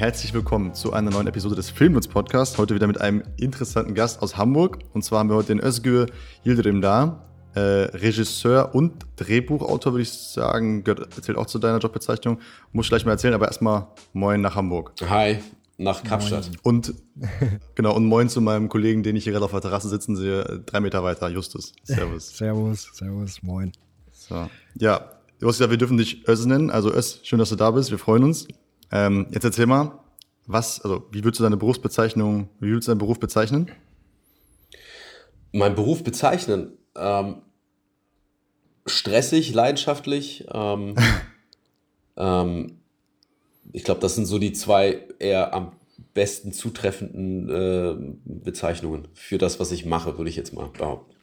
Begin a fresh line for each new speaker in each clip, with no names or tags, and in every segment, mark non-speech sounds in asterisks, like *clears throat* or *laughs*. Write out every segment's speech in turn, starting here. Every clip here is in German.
herzlich willkommen zu einer neuen Episode des Filmnutz Podcasts. Heute wieder mit einem interessanten Gast aus Hamburg. Und zwar haben wir heute den Özgür Yildirim da, äh, Regisseur und Drehbuchautor, würde ich sagen. Gehört, erzählt auch zu deiner Jobbezeichnung. Muss ich gleich mal erzählen, aber erstmal moin nach Hamburg.
Hi, nach Kapstadt.
Und *laughs* genau, und moin zu meinem Kollegen, den ich hier gerade auf der Terrasse sitzen sehe, drei Meter weiter, Justus. Servus. *laughs*
servus, servus, moin.
So. Ja, du hast gesagt, wir dürfen dich Öz nennen. Also Öz, schön, dass du da bist. Wir freuen uns. Ähm, jetzt erzähl mal, was, also wie würdest du deine Berufsbezeichnung, wie würdest du deinen Beruf bezeichnen?
Mein Beruf bezeichnen? Ähm, stressig, leidenschaftlich. Ähm, *laughs* ähm, ich glaube, das sind so die zwei eher am besten zutreffenden äh, Bezeichnungen für das, was ich mache, würde ich jetzt mal behaupten.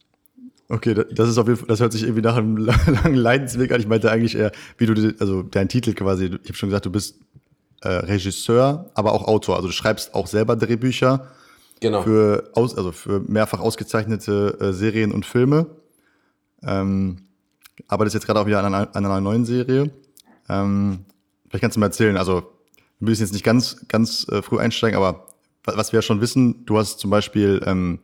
Okay, das ist auf jeden Fall, das hört sich irgendwie nach einem *laughs* langen Leidensweg an. Ich meinte eigentlich eher, wie du, also dein Titel quasi, ich habe schon gesagt, du bist äh, Regisseur, aber auch Autor. Also du schreibst auch selber Drehbücher
genau.
für, aus, also für mehrfach ausgezeichnete äh, Serien und Filme. Ähm, arbeitest jetzt gerade auch wieder an einer, an einer neuen Serie. Ähm, vielleicht kannst du mal erzählen, also wir müssen jetzt nicht ganz, ganz äh, früh einsteigen, aber was wir ja schon wissen, du hast zum Beispiel ähm,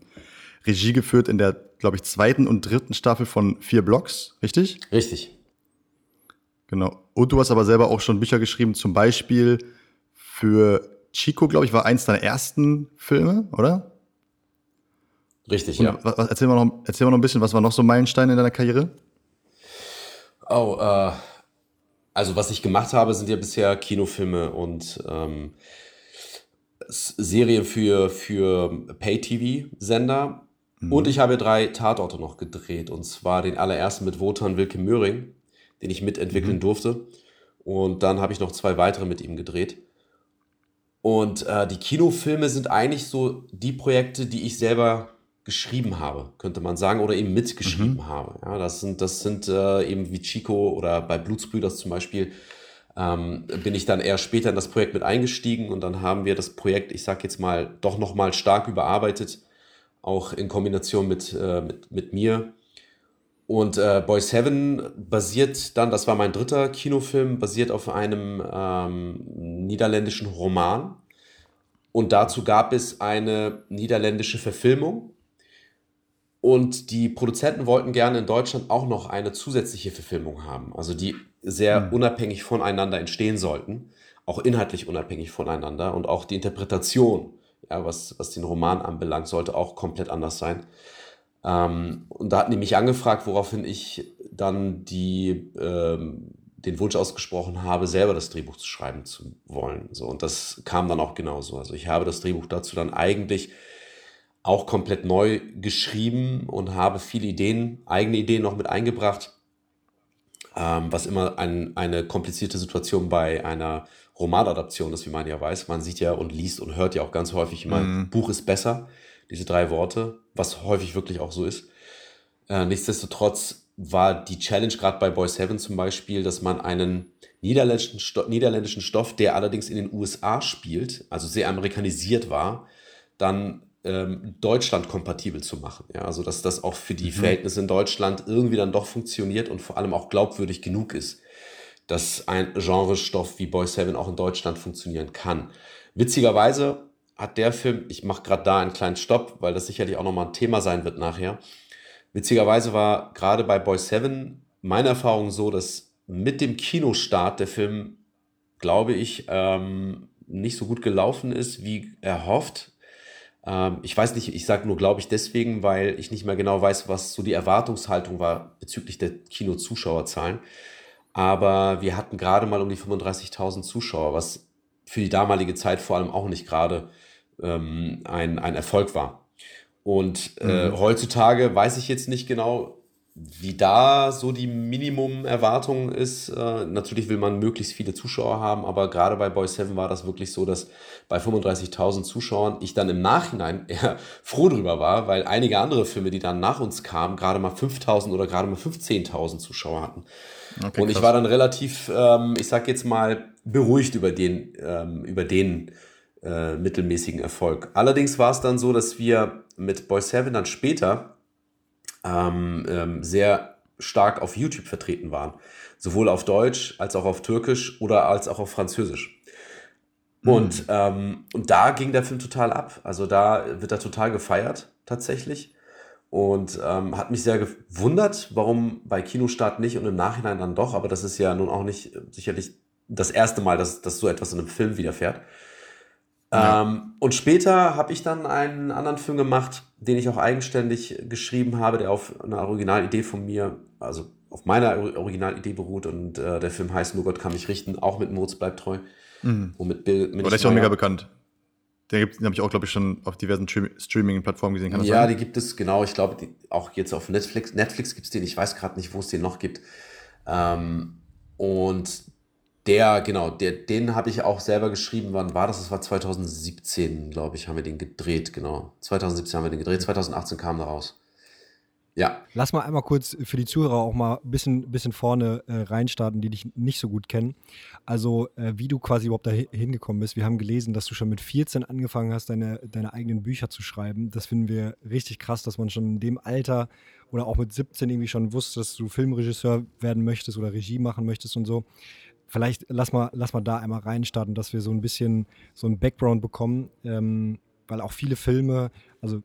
Regie geführt in der, glaube ich, zweiten und dritten Staffel von Vier Blocks, richtig?
Richtig.
Genau. Und du hast aber selber auch schon Bücher geschrieben, zum Beispiel für Chico, glaube ich, war eins deiner ersten Filme, oder?
Richtig,
Und
ja.
Was, erzähl, mal noch, erzähl mal noch ein bisschen, was war noch so Meilensteine in deiner Karriere?
Oh, äh, also was ich gemacht habe, sind ja bisher Kinofilme und ähm, Serien für, für Pay-TV-Sender. Mhm. Und ich habe drei Tatorte noch gedreht. Und zwar den allerersten mit Wotan Wilke Möhring, den ich mitentwickeln mhm. durfte. Und dann habe ich noch zwei weitere mit ihm gedreht. Und äh, die Kinofilme sind eigentlich so die Projekte, die ich selber geschrieben habe, könnte man sagen, oder eben mitgeschrieben mhm. habe. Ja, das sind, das sind äh, eben wie Chico oder bei Blutsbrüders zum Beispiel, ähm, bin ich dann eher später in das Projekt mit eingestiegen und dann haben wir das Projekt, ich sag jetzt mal, doch nochmal stark überarbeitet, auch in Kombination mit, äh, mit, mit mir. Und äh, Boy Seven basiert dann, das war mein dritter Kinofilm, basiert auf einem ähm, niederländischen Roman. Und dazu gab es eine niederländische Verfilmung und die Produzenten wollten gerne in Deutschland auch noch eine zusätzliche Verfilmung haben, also die sehr mhm. unabhängig voneinander entstehen sollten, auch inhaltlich unabhängig voneinander und auch die Interpretation, ja, was, was den Roman anbelangt, sollte auch komplett anders sein. Ähm, und da hatten die mich angefragt, woraufhin ich dann die, ähm, den Wunsch ausgesprochen habe, selber das Drehbuch zu schreiben zu wollen. So, und das kam dann auch genauso. Also ich habe das Drehbuch dazu dann eigentlich auch komplett neu geschrieben und habe viele Ideen, eigene Ideen noch mit eingebracht, ähm, was immer ein, eine komplizierte Situation bei einer Romanadaption ist, wie man ja weiß. Man sieht ja und liest und hört ja auch ganz häufig immer, mhm. Buch ist besser, diese drei Worte, was häufig wirklich auch so ist. Äh, nichtsdestotrotz war die Challenge gerade bei Boy Seven zum Beispiel, dass man einen niederländischen, Sto niederländischen Stoff, der allerdings in den USA spielt, also sehr amerikanisiert war, dann ähm, Deutschland kompatibel zu machen. Ja, also dass das auch für die mhm. Verhältnisse in Deutschland irgendwie dann doch funktioniert und vor allem auch glaubwürdig genug ist, dass ein Genrestoff wie Boy Seven auch in Deutschland funktionieren kann. Witzigerweise hat der Film, ich mache gerade da einen kleinen Stopp, weil das sicherlich auch nochmal ein Thema sein wird nachher. Witzigerweise war gerade bei Boy Seven meine Erfahrung so, dass mit dem Kinostart der Film, glaube ich, ähm, nicht so gut gelaufen ist, wie erhofft. Ähm, ich weiß nicht, ich sage nur, glaube ich, deswegen, weil ich nicht mehr genau weiß, was so die Erwartungshaltung war bezüglich der Kinozuschauerzahlen. Aber wir hatten gerade mal um die 35.000 Zuschauer, was für die damalige Zeit vor allem auch nicht gerade ähm, ein, ein Erfolg war. Und äh, mhm. heutzutage weiß ich jetzt nicht genau, wie da so die Minimum-Erwartung ist. Äh, natürlich will man möglichst viele Zuschauer haben, aber gerade bei Boy 7 war das wirklich so, dass bei 35.000 Zuschauern ich dann im Nachhinein *laughs* eher froh drüber war, weil einige andere Filme, die dann nach uns kamen, gerade mal 5.000 oder gerade mal 15.000 Zuschauer hatten. Okay, Und ich war dann relativ, ähm, ich sag jetzt mal, beruhigt über den, ähm, über den äh, mittelmäßigen Erfolg. Allerdings war es dann so, dass wir mit Boy 7 dann später ähm, ähm, sehr stark auf YouTube vertreten waren. Sowohl auf Deutsch als auch auf Türkisch oder als auch auf Französisch. Und, ähm, und da ging der Film total ab. Also da wird er total gefeiert, tatsächlich. Und ähm, hat mich sehr gewundert, warum bei Kinostart nicht und im Nachhinein dann doch. Aber das ist ja nun auch nicht sicherlich das erste Mal, dass, dass so etwas in einem Film widerfährt. Ja. Ähm, und später habe ich dann einen anderen Film gemacht, den ich auch eigenständig geschrieben habe, der auf einer Originalidee von mir, also auf meiner Originalidee beruht. Und äh, der Film heißt Nur Gott kann mich richten, auch mit Moritz bleibt treu.
Mhm. Und mit Bill. Mit Aber der ist auch mega bekannt. Den, den habe ich auch, glaube ich, schon auf diversen Streaming-Plattformen gesehen.
Ja, sein? die gibt es, genau. Ich glaube, auch jetzt auf Netflix. Netflix gibt es den, ich weiß gerade nicht, wo es den noch gibt. Ähm, und der, genau, der, den habe ich auch selber geschrieben. Wann war das? Das war 2017, glaube ich, haben wir den gedreht, genau. 2017 haben wir den gedreht, 2018 kam er raus. Ja.
Lass mal einmal kurz für die Zuhörer auch mal ein bisschen, bisschen vorne äh, reinstarten, die dich nicht so gut kennen. Also, äh, wie du quasi überhaupt da hingekommen bist. Wir haben gelesen, dass du schon mit 14 angefangen hast, deine, deine eigenen Bücher zu schreiben. Das finden wir richtig krass, dass man schon in dem Alter oder auch mit 17 irgendwie schon wusste, dass du Filmregisseur werden möchtest oder Regie machen möchtest und so. Vielleicht lass mal, lass mal da einmal reinstarten, dass wir so ein bisschen so ein Background bekommen, ähm, weil auch viele Filme, also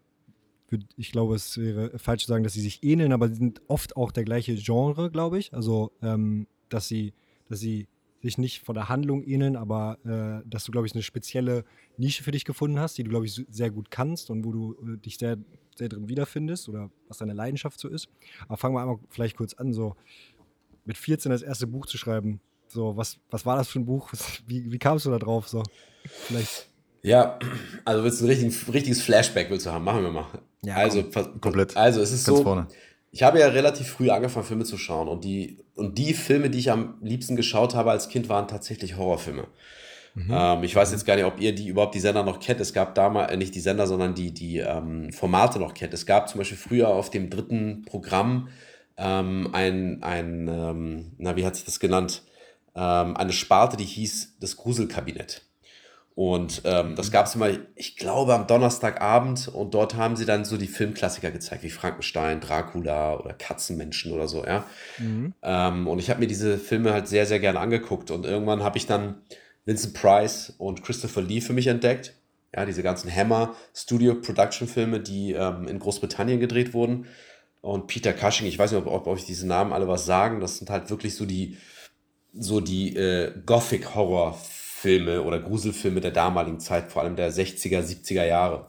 ich glaube, es wäre falsch zu sagen, dass sie sich ähneln, aber sie sind oft auch der gleiche Genre, glaube ich. Also, ähm, dass sie, dass sie sich nicht von der Handlung ähneln, aber äh, dass du, glaube ich, eine spezielle Nische für dich gefunden hast, die du, glaube ich, sehr gut kannst und wo du äh, dich sehr, sehr drin wiederfindest oder was deine Leidenschaft so ist. Aber fangen wir einmal vielleicht kurz an, so mit 14 das erste Buch zu schreiben. So, was, was war das für ein Buch? Wie, wie kamst du da drauf? So,
vielleicht. Ja, also willst du ein richtiges, richtiges Flashback willst du haben? Machen wir mal. Ja, also, komm, komplett. Also es ist Ganz so, vorne. ich habe ja relativ früh angefangen, Filme zu schauen und die, und die Filme, die ich am liebsten geschaut habe als Kind, waren tatsächlich Horrorfilme. Mhm. Ähm, ich weiß jetzt gar nicht, ob ihr die überhaupt die Sender noch kennt. Es gab damals, äh, nicht die Sender, sondern die, die ähm, Formate noch kennt. Es gab zum Beispiel früher auf dem dritten Programm ähm, ein, ein ähm, na, wie hat sich das genannt? Ähm, eine Sparte, die hieß das Gruselkabinett. Und ähm, das mhm. gab es immer, ich glaube, am Donnerstagabend. Und dort haben sie dann so die Filmklassiker gezeigt, wie Frankenstein, Dracula oder Katzenmenschen oder so, ja. Mhm. Ähm, und ich habe mir diese Filme halt sehr, sehr gerne angeguckt. Und irgendwann habe ich dann Vincent Price und Christopher Lee für mich entdeckt. Ja, diese ganzen Hammer Studio Production Filme, die ähm, in Großbritannien gedreht wurden. Und Peter Cushing, ich weiß nicht, ob, ob euch diese Namen alle was sagen. Das sind halt wirklich so die, so die äh, Gothic-Horror-Filme. Filme oder Gruselfilme der damaligen Zeit, vor allem der 60er, 70er Jahre.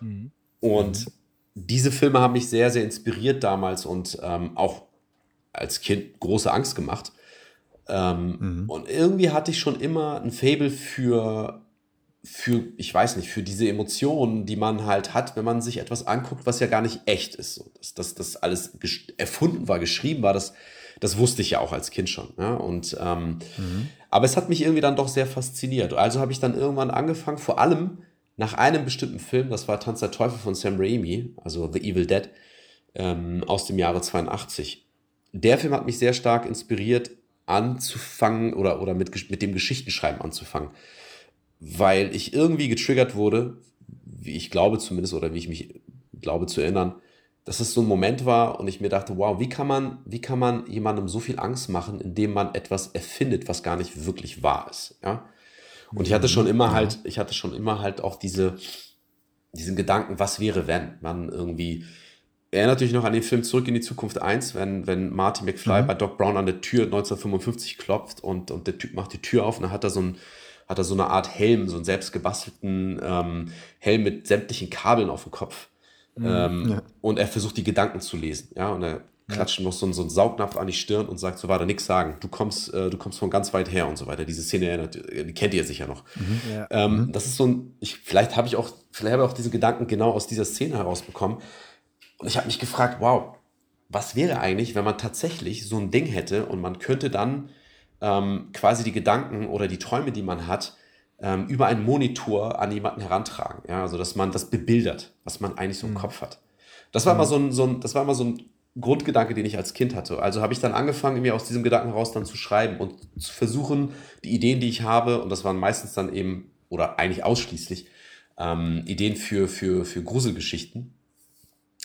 Mhm. Und mhm. diese Filme haben mich sehr, sehr inspiriert damals und ähm, auch als Kind große Angst gemacht. Ähm, mhm. Und irgendwie hatte ich schon immer ein Fable für, für, ich weiß nicht, für diese Emotionen, die man halt hat, wenn man sich etwas anguckt, was ja gar nicht echt ist. So, dass, dass das alles erfunden war, geschrieben war, das das wusste ich ja auch als Kind schon. Ja? Und, ähm, mhm. Aber es hat mich irgendwie dann doch sehr fasziniert. Also habe ich dann irgendwann angefangen, vor allem nach einem bestimmten Film, das war Tanz der Teufel von Sam Raimi, also The Evil Dead, ähm, aus dem Jahre 82. Der Film hat mich sehr stark inspiriert, anzufangen oder, oder mit, mit dem Geschichtenschreiben anzufangen. Weil ich irgendwie getriggert wurde, wie ich glaube zumindest, oder wie ich mich glaube zu erinnern, dass es so ein Moment war und ich mir dachte, wow, wie kann man, wie kann man jemandem so viel Angst machen, indem man etwas erfindet, was gar nicht wirklich wahr ist, ja? Und ich hatte schon immer ja. halt, ich hatte schon immer halt auch diese, diesen Gedanken, was wäre, wenn man irgendwie, erinnert euch noch an den Film Zurück in die Zukunft 1, wenn, wenn Marty McFly mhm. bei Doc Brown an der Tür 1955 klopft und, und der Typ macht die Tür auf und dann hat er so ein, hat er so eine Art Helm, so einen selbstgebastelten ähm, Helm mit sämtlichen Kabeln auf dem Kopf. Mhm. Ähm, ja. Und er versucht die Gedanken zu lesen. Ja, und er klatscht ja. noch so, so einen Saugnapf an die Stirn und sagt so, warte, nichts sagen. Du kommst, äh, du kommst von ganz weit her und so weiter. Diese Szene erinnert, die kennt ihr sicher noch. Mhm. Ja. Ähm, mhm. Das ist so ein, ich, vielleicht habe ich auch, vielleicht habe ich auch diese Gedanken genau aus dieser Szene herausbekommen. Und ich habe mich gefragt, wow, was wäre eigentlich, wenn man tatsächlich so ein Ding hätte und man könnte dann ähm, quasi die Gedanken oder die Träume, die man hat, ähm, über einen Monitor an jemanden herantragen. Ja, also dass man das bebildert, was man eigentlich so im mhm. Kopf hat. Das war, mhm. mal so ein, so ein, das war mal so ein Grundgedanke, den ich als Kind hatte. Also habe ich dann angefangen, mir aus diesem Gedanken heraus dann zu schreiben und zu versuchen, die Ideen, die ich habe, und das waren meistens dann eben, oder eigentlich ausschließlich, ähm, Ideen für, für, für Gruselgeschichten,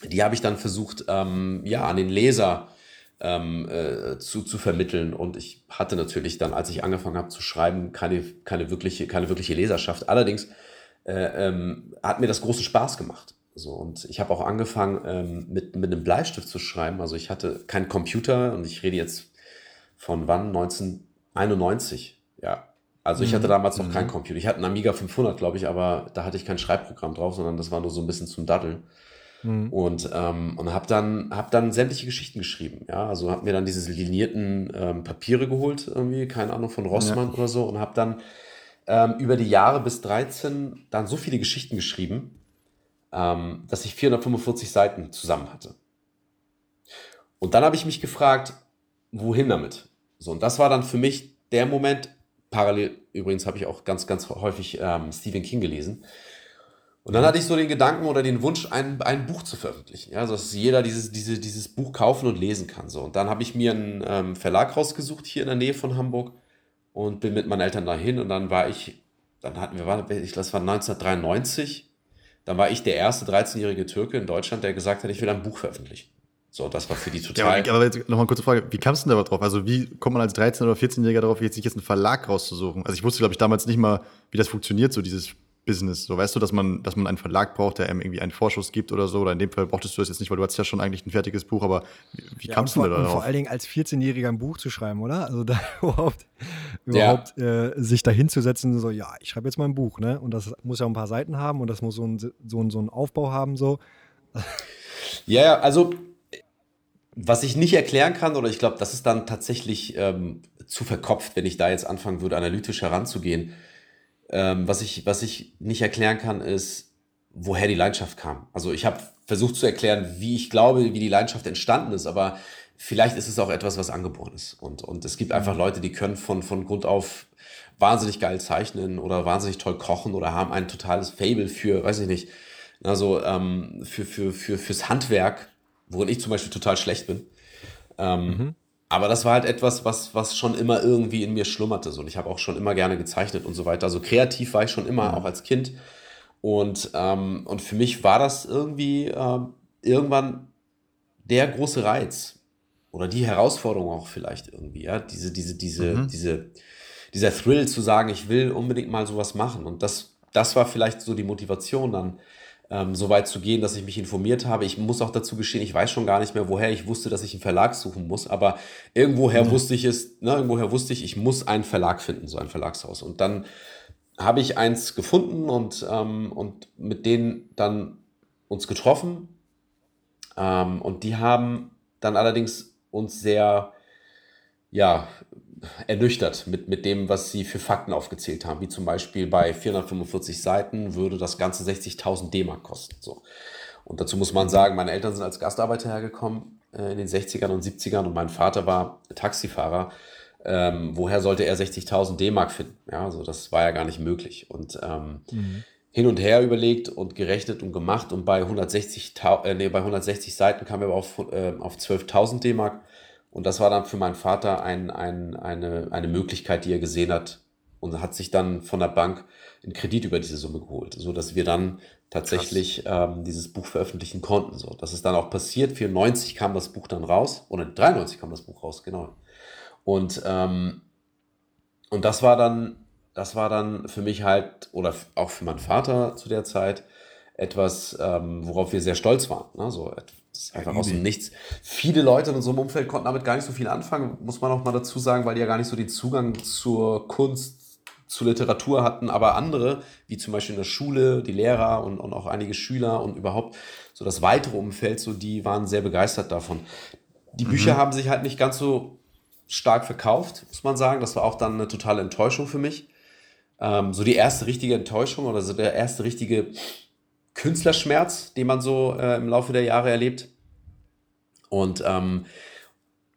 die habe ich dann versucht, ähm, ja, an den Leser ähm, äh, zu, zu vermitteln. Und ich hatte natürlich dann, als ich angefangen habe zu schreiben, keine, keine, wirkliche, keine wirkliche Leserschaft. Allerdings äh, ähm, hat mir das großen Spaß gemacht. So, und ich habe auch angefangen, ähm, mit, mit einem Bleistift zu schreiben. Also ich hatte keinen Computer und ich rede jetzt von wann? 1991. Ja. Also ich hatte mhm. damals noch mhm. keinen Computer. Ich hatte einen Amiga 500, glaube ich, aber da hatte ich kein Schreibprogramm drauf, sondern das war nur so ein bisschen zum Daddeln. Mhm. Und, ähm, und habe dann, hab dann sämtliche Geschichten geschrieben. Ja, also habe mir dann diese linierten ähm, Papiere geholt, irgendwie, keine Ahnung, von Rossmann ja. oder so, und habe dann ähm, über die Jahre bis 13 dann so viele Geschichten geschrieben, ähm, dass ich 445 Seiten zusammen hatte. Und dann habe ich mich gefragt, wohin damit? So, und das war dann für mich der Moment, parallel übrigens habe ich auch ganz, ganz häufig ähm, Stephen King gelesen, und dann hatte ich so den Gedanken oder den Wunsch, ein, ein Buch zu veröffentlichen. Ja, dass jeder dieses, diese, dieses Buch kaufen und lesen kann. So. Und dann habe ich mir einen ähm, Verlag rausgesucht hier in der Nähe von Hamburg und bin mit meinen Eltern dahin. Und dann war ich, dann hatten wir, ich glaube, war 1993. Dann war ich der erste 13-jährige Türke in Deutschland, der gesagt hat, ich will ein Buch veröffentlichen. So, das war für die total.
Ja, aber jetzt nochmal eine kurze Frage. Wie kamst du denn da drauf? Also, wie kommt man als 13- oder 14-Jähriger darauf, jetzt sich jetzt einen Verlag rauszusuchen? Also, ich wusste, glaube ich, damals nicht mal, wie das funktioniert, so dieses Business. So weißt du, dass man, dass man einen Verlag braucht, der einem irgendwie einen Vorschuss gibt oder so. Oder in dem Fall brauchtest du das jetzt nicht, weil du hattest ja schon eigentlich ein fertiges Buch, aber wie, wie ja, kamst du da
darauf? Vor allen Dingen als 14-Jähriger ein Buch zu schreiben, oder? Also da überhaupt, *laughs* überhaupt ja. äh, sich da hinzusetzen, so, ja, ich schreibe jetzt mal ein Buch, ne? Und das muss ja ein paar Seiten haben und das muss so ein, so so einen Aufbau haben, so. *laughs*
Ja, also was ich nicht erklären kann, oder ich glaube, das ist dann tatsächlich ähm, zu verkopft, wenn ich da jetzt anfangen würde, analytisch heranzugehen ähm, was, ich, was ich nicht erklären kann, ist, woher die Leidenschaft kam. Also ich habe versucht zu erklären, wie ich glaube, wie die Leidenschaft entstanden ist, aber vielleicht ist es auch etwas, was angeboren ist. Und, und es gibt einfach mhm. Leute, die können von, von Grund auf wahnsinnig geil zeichnen oder wahnsinnig toll kochen oder haben ein totales Fable für, weiß ich nicht, also ähm, für, für, für, fürs Handwerk, worin ich zum Beispiel total schlecht bin. Ähm, mhm. Aber das war halt etwas, was, was schon immer irgendwie in mir schlummerte. So. Und ich habe auch schon immer gerne gezeichnet und so weiter. Also kreativ war ich schon immer, auch als Kind. Und, ähm, und für mich war das irgendwie äh, irgendwann der große Reiz oder die Herausforderung auch vielleicht irgendwie, ja, diese, diese, diese, mhm. diese, dieser Thrill zu sagen, ich will unbedingt mal sowas machen. Und das, das war vielleicht so die Motivation dann, ähm, so weit zu gehen, dass ich mich informiert habe. Ich muss auch dazu gestehen, ich weiß schon gar nicht mehr, woher ich wusste, dass ich einen Verlag suchen muss, aber irgendwoher mhm. wusste ich es, ne, irgendwoher wusste ich, ich muss einen Verlag finden, so ein Verlagshaus. Und dann habe ich eins gefunden und, ähm, und mit denen dann uns getroffen. Ähm, und die haben dann allerdings uns sehr, ja, ernüchtert mit, mit dem, was sie für Fakten aufgezählt haben. Wie zum Beispiel bei 445 Seiten würde das Ganze 60.000 D-Mark kosten. So. Und dazu muss man sagen, meine Eltern sind als Gastarbeiter hergekommen äh, in den 60ern und 70ern und mein Vater war Taxifahrer. Ähm, woher sollte er 60.000 D-Mark finden? Ja, also das war ja gar nicht möglich. Und ähm, mhm. hin und her überlegt und gerechnet und gemacht und bei 160, äh, nee, bei 160 Seiten kam er auf, äh, auf 12.000 D-Mark. Und das war dann für meinen Vater ein, ein, eine, eine Möglichkeit, die er gesehen hat und hat sich dann von der Bank einen Kredit über diese Summe geholt, so dass wir dann tatsächlich ähm, dieses Buch veröffentlichen konnten. So, das ist dann auch passiert. 94 kam das Buch dann raus oder 93 kam das Buch raus, genau. Und ähm, und das war dann, das war dann für mich halt oder auch für meinen Vater zu der Zeit etwas, ähm, worauf wir sehr stolz waren. Ne? So ist einfach aus dem Nichts. Viele Leute in unserem Umfeld konnten damit gar nicht so viel anfangen, muss man auch mal dazu sagen, weil die ja gar nicht so den Zugang zur Kunst, zur Literatur hatten. Aber andere, wie zum Beispiel in der Schule, die Lehrer und, und auch einige Schüler und überhaupt so das weitere Umfeld, so die waren sehr begeistert davon. Die mhm. Bücher haben sich halt nicht ganz so stark verkauft, muss man sagen. Das war auch dann eine totale Enttäuschung für mich. Ähm, so die erste richtige Enttäuschung oder so der erste richtige Künstlerschmerz, den man so äh, im Laufe der Jahre erlebt. Und, ähm,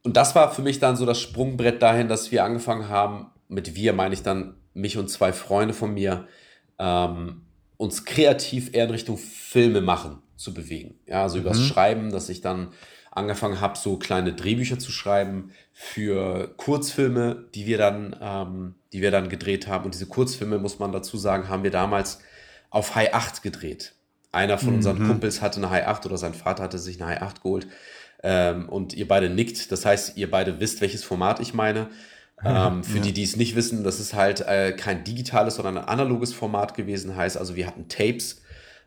und das war für mich dann so das Sprungbrett dahin, dass wir angefangen haben, mit wir meine ich dann mich und zwei Freunde von mir, ähm, uns kreativ eher in Richtung Filme machen zu bewegen. Ja, also mhm. übers Schreiben, dass ich dann angefangen habe, so kleine Drehbücher zu schreiben für Kurzfilme, die wir dann, ähm, die wir dann gedreht haben. Und diese Kurzfilme, muss man dazu sagen, haben wir damals auf High 8 gedreht. Einer von unseren mhm. Kumpels hatte eine High 8 oder sein Vater hatte sich eine High 8 geholt. ähm, und ihr beide nickt. Das heißt, ihr beide wisst, welches Format ich meine. Ähm, für ja. die, die es nicht wissen, das ist halt äh, kein digitales, sondern ein analoges Format gewesen. Heißt also, wir hatten Tapes,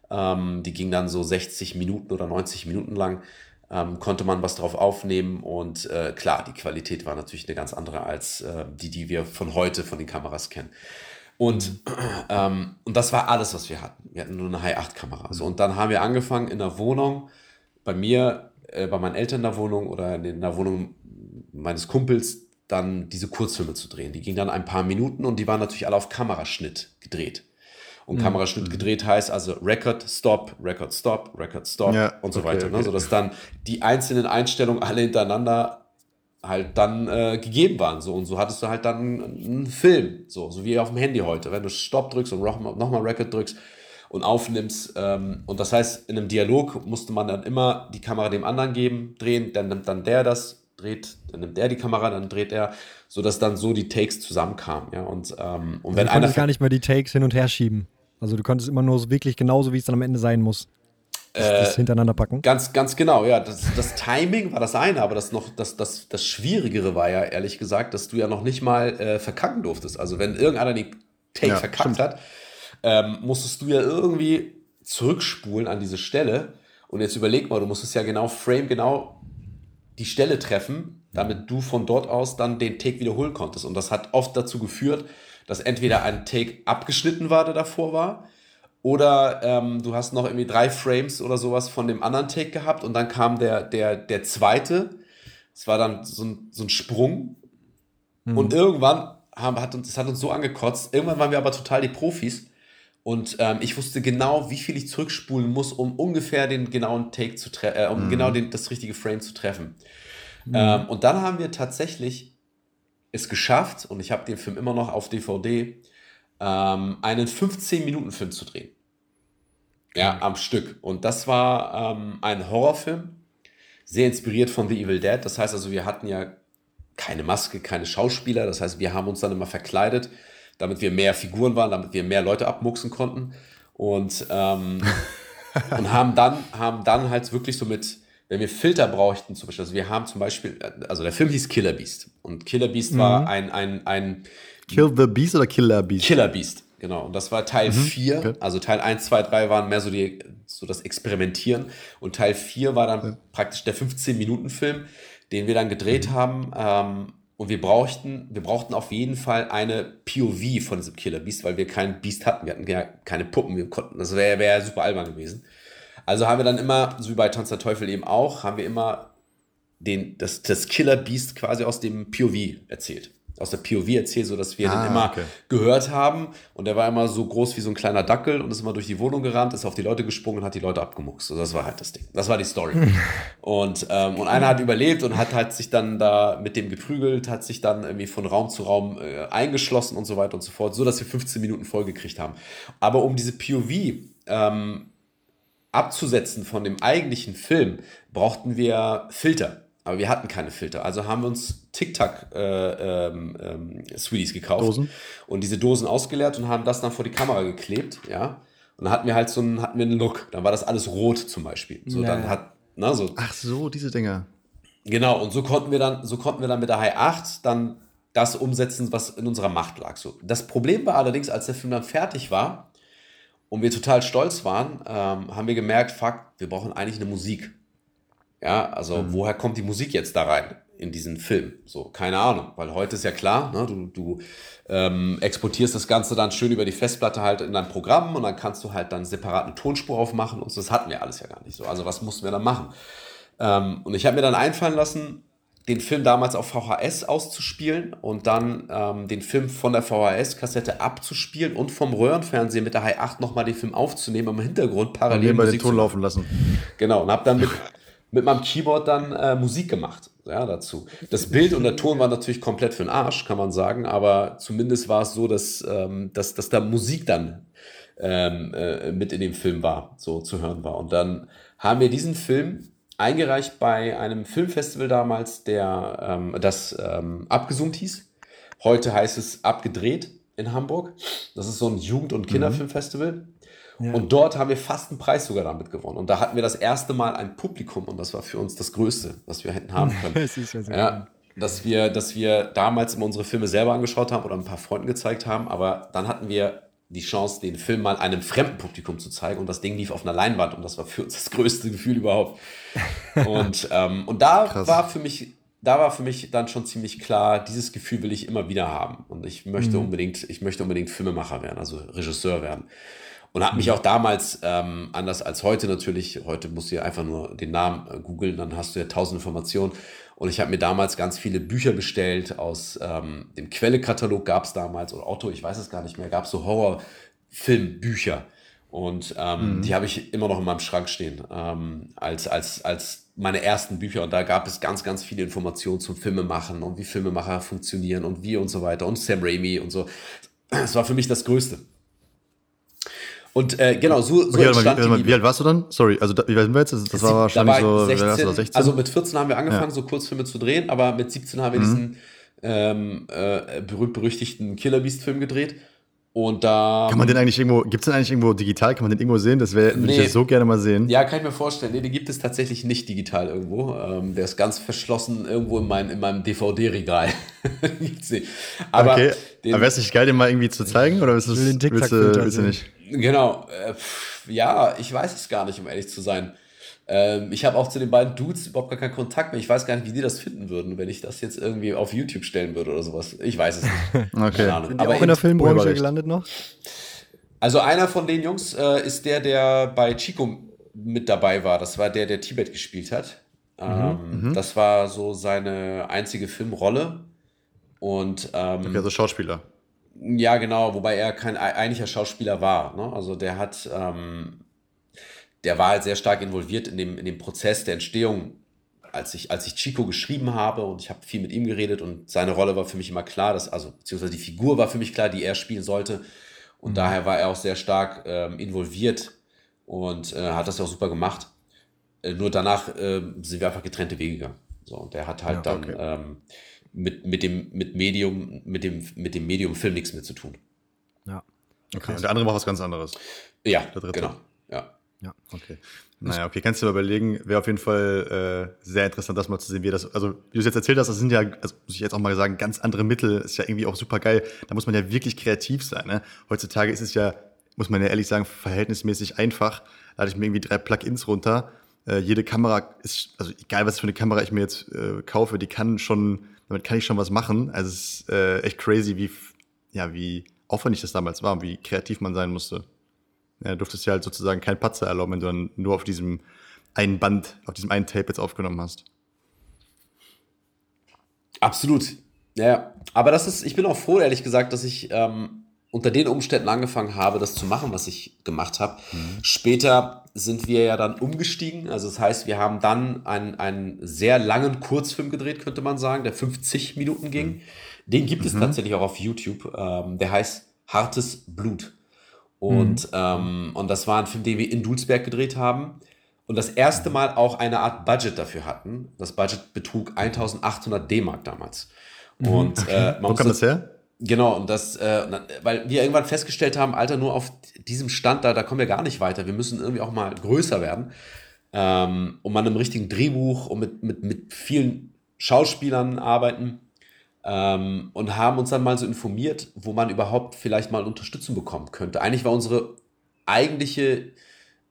ähm, die gingen dann so 60 Minuten oder 90 Minuten lang. Ähm, konnte man was drauf aufnehmen und äh, klar, die Qualität war natürlich eine ganz andere als äh, die, die wir von heute von den Kameras kennen. Und, ähm, und das war alles, was wir hatten. Wir hatten nur eine High-8-Kamera. So, und dann haben wir angefangen in der Wohnung, bei mir, äh, bei meinen Eltern in der Wohnung oder in der Wohnung meines Kumpels, dann diese Kurzfilme zu drehen. Die gingen dann ein paar Minuten und die waren natürlich alle auf Kameraschnitt gedreht. Und mhm. Kameraschnitt gedreht heißt also Record, Stop, Record, Stop, Record, Stop ja, und so okay, weiter. Ne? Okay. Sodass dann die einzelnen Einstellungen alle hintereinander halt dann äh, gegeben waren. So. Und so hattest du halt dann einen Film, so, so wie auf dem Handy heute. Wenn du Stop drückst und nochmal Record drückst und aufnimmst. Ähm, und das heißt, in einem Dialog musste man dann immer die Kamera dem anderen geben, drehen, dann nimmt dann der das, dreht, dann nimmt der die Kamera, dann dreht er, sodass dann so die Takes zusammenkamen. Ja? Und, ähm, und wenn
du konntest gar nicht mehr die Takes hin und her schieben. Also du konntest immer nur so wirklich genauso, wie es dann am Ende sein muss das,
äh, hintereinander packen? Ganz, ganz genau, ja. Das, das Timing war das eine, aber das noch, das, das, das Schwierigere war ja, ehrlich gesagt, dass du ja noch nicht mal äh, verkacken durftest. Also wenn irgendeiner die Take ja, verkackt stimmt. hat, ähm, musstest du ja irgendwie zurückspulen an diese Stelle. Und jetzt überleg mal, du musstest ja genau Frame, genau die Stelle treffen, damit du von dort aus dann den Take wiederholen konntest. Und das hat oft dazu geführt, dass entweder ein Take abgeschnitten war, der davor war, oder ähm, du hast noch irgendwie drei Frames oder sowas von dem anderen Take gehabt und dann kam der, der, der zweite. Es war dann so ein, so ein Sprung. Mhm. Und irgendwann haben, hat uns, das hat uns so angekotzt. Irgendwann waren wir aber total die Profis. Und ähm, ich wusste genau, wie viel ich zurückspulen muss, um ungefähr den genauen Take zu treffen, äh, um mhm. genau den, das richtige Frame zu treffen. Mhm. Ähm, und dann haben wir tatsächlich es geschafft, und ich habe den Film immer noch auf DVD, ähm, einen 15-Minuten-Film zu drehen. Ja, am Stück. Und das war ähm, ein Horrorfilm, sehr inspiriert von The Evil Dead. Das heißt also, wir hatten ja keine Maske, keine Schauspieler. Das heißt, wir haben uns dann immer verkleidet, damit wir mehr Figuren waren, damit wir mehr Leute abmuxen konnten. Und, ähm, *laughs* und haben, dann, haben dann halt wirklich so mit, wenn wir Filter brauchten, zum Beispiel, also wir haben zum Beispiel, also der Film hieß Killer Beast. Und Killer Beast mhm. war ein, ein, ein
Kill the Beast oder Killer Beast?
Killer Beast, genau. Und das war Teil 4. Mhm, okay. Also Teil 1, 2, 3 waren mehr so, die, so das Experimentieren. Und Teil 4 war dann ja. praktisch der 15-Minuten-Film, den wir dann gedreht mhm. haben. Ähm, und wir brauchten, wir brauchten auf jeden Fall eine POV von diesem Killer Beast, weil wir keinen Beast hatten. Wir hatten ja keine Puppen, wir konnten, das wäre wär super albern gewesen. Also haben wir dann immer, so wie bei Tanz der Teufel eben auch, haben wir immer den, das, das Killer Beast quasi aus dem POV erzählt aus der POV erzählt, so dass wir ah, den immer okay. gehört haben. Und der war immer so groß wie so ein kleiner Dackel und ist immer durch die Wohnung gerannt, ist auf die Leute gesprungen und hat die Leute abgemuxt. So, das war halt das Ding. Das war die Story. *laughs* und, ähm, und einer hat überlebt und hat halt sich dann da mit dem geprügelt, hat sich dann irgendwie von Raum zu Raum äh, eingeschlossen und so weiter und so fort, so dass wir 15 Minuten vollgekriegt haben. Aber um diese POV ähm, abzusetzen von dem eigentlichen Film, brauchten wir Filter. Aber wir hatten keine Filter. Also haben wir uns Tic-Tac äh, ähm, ähm, gekauft. Dosen. Und diese Dosen ausgeleert und haben das dann vor die Kamera geklebt, ja. Und dann hatten wir halt so einen, hatten wir einen Look. Dann war das alles rot zum Beispiel. So, ja. dann hat, na, so.
Ach so, diese Dinger.
Genau, und so konnten wir dann, so konnten wir dann mit der High 8 dann das umsetzen, was in unserer Macht lag. So. Das Problem war allerdings, als der Film dann fertig war und wir total stolz waren, ähm, haben wir gemerkt, fuck, wir brauchen eigentlich eine Musik. Ja, also mhm. woher kommt die Musik jetzt da rein in diesen Film? So, keine Ahnung, weil heute ist ja klar, ne, du, du ähm, exportierst das Ganze dann schön über die Festplatte halt in dein Programm und dann kannst du halt dann separat eine Tonspur aufmachen und so. Das hatten wir alles ja gar nicht so. Also was mussten wir dann machen? Ähm, und ich habe mir dann einfallen lassen, den Film damals auf VHS auszuspielen und dann ähm, den Film von der VHS-Kassette abzuspielen und vom Röhrenfernseher mit der High 8 nochmal den Film aufzunehmen, im Hintergrund parallel.
Und den Ton laufen lassen.
Genau, und habe dann mit *laughs* mit meinem Keyboard dann äh, Musik gemacht ja, dazu. Das Bild und der Ton waren natürlich komplett für den Arsch, kann man sagen, aber zumindest war es so, dass, ähm, dass, dass da Musik dann ähm, äh, mit in dem Film war, so zu hören war. Und dann haben wir diesen Film eingereicht bei einem Filmfestival damals, der ähm, das ähm, abgesummt hieß. Heute heißt es abgedreht. in Hamburg. Das ist so ein Jugend- und Kinderfilmfestival. Ja. Und dort haben wir fast einen Preis sogar damit gewonnen. Und da hatten wir das erste Mal ein Publikum und das war für uns das Größte, was wir hätten haben können. *laughs* das ist ja, sehr ja dass wir, dass wir damals immer unsere Filme selber angeschaut haben oder ein paar Freunden gezeigt haben, aber dann hatten wir die Chance, den Film mal einem fremden Publikum zu zeigen und das Ding lief auf einer Leinwand und das war für uns das größte Gefühl überhaupt. *laughs* Und, ähm, und da Krass. war für mich, da war für mich dann schon ziemlich klar, dieses Gefühl will ich immer wieder haben und ich möchte mhm. unbedingt, ich möchte unbedingt Filmemacher werden, also Regisseur werden. Und habe mich mhm. auch damals, ähm, anders als heute natürlich, heute musst du ja einfach nur den Namen äh, googeln, dann hast du ja tausend Informationen. Und ich habe mir damals ganz viele Bücher bestellt aus ähm, dem Quellekatalog gab es damals, oder Otto, ich weiß es gar nicht mehr, gab es so Horrorfilmbücher. Und ähm, mhm. die habe ich immer noch in meinem Schrank stehen, ähm, als, als, als meine ersten Bücher. Und da gab es ganz, ganz viele Informationen zum Filmemachen und wie Filmemacher funktionieren und wie und so weiter. Und Sam Raimi und so. Es war für mich das Größte. Und äh, genau, so, so
okay, entstand mal, wie, wie, alt warst du dann? Sorry, also da, wie alt sind wir jetzt? Das, war wahrscheinlich da war
so 16, 16, Also mit 14 haben wir angefangen, ja. so Kurzfilme zu drehen, aber mit 17 haben wir mhm. diesen ähm, äh, berühmt-berüchtigten Killer Beast-Film gedreht. Und da.
Kann man den eigentlich irgendwo, gibt es den eigentlich irgendwo digital? Kann man den irgendwo sehen? Das wäre, nee. ich ja so gerne mal sehen.
Ja, kann ich mir vorstellen. Nee, den gibt es tatsächlich nicht digital irgendwo. Ähm, der ist ganz verschlossen irgendwo in, mein, in meinem DVD-Regal. *laughs*
aber okay. Aber wäre es nicht geil, den mal irgendwie zu zeigen? Oder ist das, willst, du, willst du nicht?
Genau. Äh, ja, ich weiß es gar nicht, um ehrlich zu sein. Ähm, ich habe auch zu den beiden Dudes überhaupt gar keinen Kontakt mehr. Ich weiß gar nicht, wie die das finden würden, wenn ich das jetzt irgendwie auf YouTube stellen würde oder sowas. Ich weiß es nicht. *laughs*
okay. Sind die Aber auch in der Filmbranche gelandet noch?
Also einer von den Jungs äh, ist der, der bei Chico mit dabei war. Das war der, der Tibet gespielt hat. Mhm. Ähm, mhm. Das war so seine einzige Filmrolle. Und, ähm,
okay, also Schauspieler.
Ja, genau, wobei er kein eigentlicher Schauspieler war. Ne? Also der hat, ähm, der war halt sehr stark involviert in dem, in dem Prozess der Entstehung, als ich, als ich Chico geschrieben habe und ich habe viel mit ihm geredet und seine Rolle war für mich immer klar, dass, also beziehungsweise die Figur war für mich klar, die er spielen sollte. Und mhm. daher war er auch sehr stark ähm, involviert und äh, hat das auch super gemacht. Äh, nur danach äh, sind wir einfach getrennte Wege gegangen. So, und der hat halt ja, okay. dann ähm, mit, mit dem mit Medium, mit dem, mit dem Medium Film nichts mehr zu tun.
Ja. Okay. Und der andere macht was ganz anderes.
Ja, genau. Ja.
Ja, okay. Naja, okay, kannst du dir überlegen, wäre auf jeden Fall äh, sehr interessant, das mal zu sehen, wie das, also wie du es jetzt erzählt hast, das sind ja, also muss ich jetzt auch mal sagen, ganz andere Mittel, ist ja irgendwie auch super geil. Da muss man ja wirklich kreativ sein. Ne? Heutzutage ist es ja, muss man ja ehrlich sagen, verhältnismäßig einfach. Da hatte ich mir irgendwie drei Plugins runter. Äh, jede Kamera ist, also egal was für eine Kamera ich mir jetzt äh, kaufe, die kann schon damit kann ich schon was machen. Also es ist äh, echt crazy, wie, ja, wie aufwendig das damals war und wie kreativ man sein musste. Ja, du durftest ja halt sozusagen kein Patzer erlauben, wenn du dann nur auf diesem einen Band, auf diesem einen Tape jetzt aufgenommen hast.
Absolut. Ja, aber das ist, ich bin auch froh, ehrlich gesagt, dass ich ähm, unter den Umständen angefangen habe, das zu machen, was ich gemacht habe. Mhm. Später sind wir ja dann umgestiegen. Also das heißt, wir haben dann einen, einen sehr langen Kurzfilm gedreht, könnte man sagen, der 50 Minuten ging. Mhm. Den gibt es mhm. tatsächlich auch auf YouTube. Ähm, der heißt Hartes Blut. Und, mhm. ähm, und das war ein Film, den wir in Dulsberg gedreht haben. Und das erste Mal auch eine Art Budget dafür hatten. Das Budget betrug 1800 D-Mark damals.
Mhm. Und, äh, Wo kam das her?
Genau, und das, äh, weil wir irgendwann festgestellt haben, Alter, nur auf diesem Stand da, da kommen wir gar nicht weiter. Wir müssen irgendwie auch mal größer werden. Ähm, und an einem richtigen Drehbuch und mit, mit, mit vielen Schauspielern arbeiten. Ähm, und haben uns dann mal so informiert, wo man überhaupt vielleicht mal Unterstützung bekommen könnte. Eigentlich war unsere eigentliche,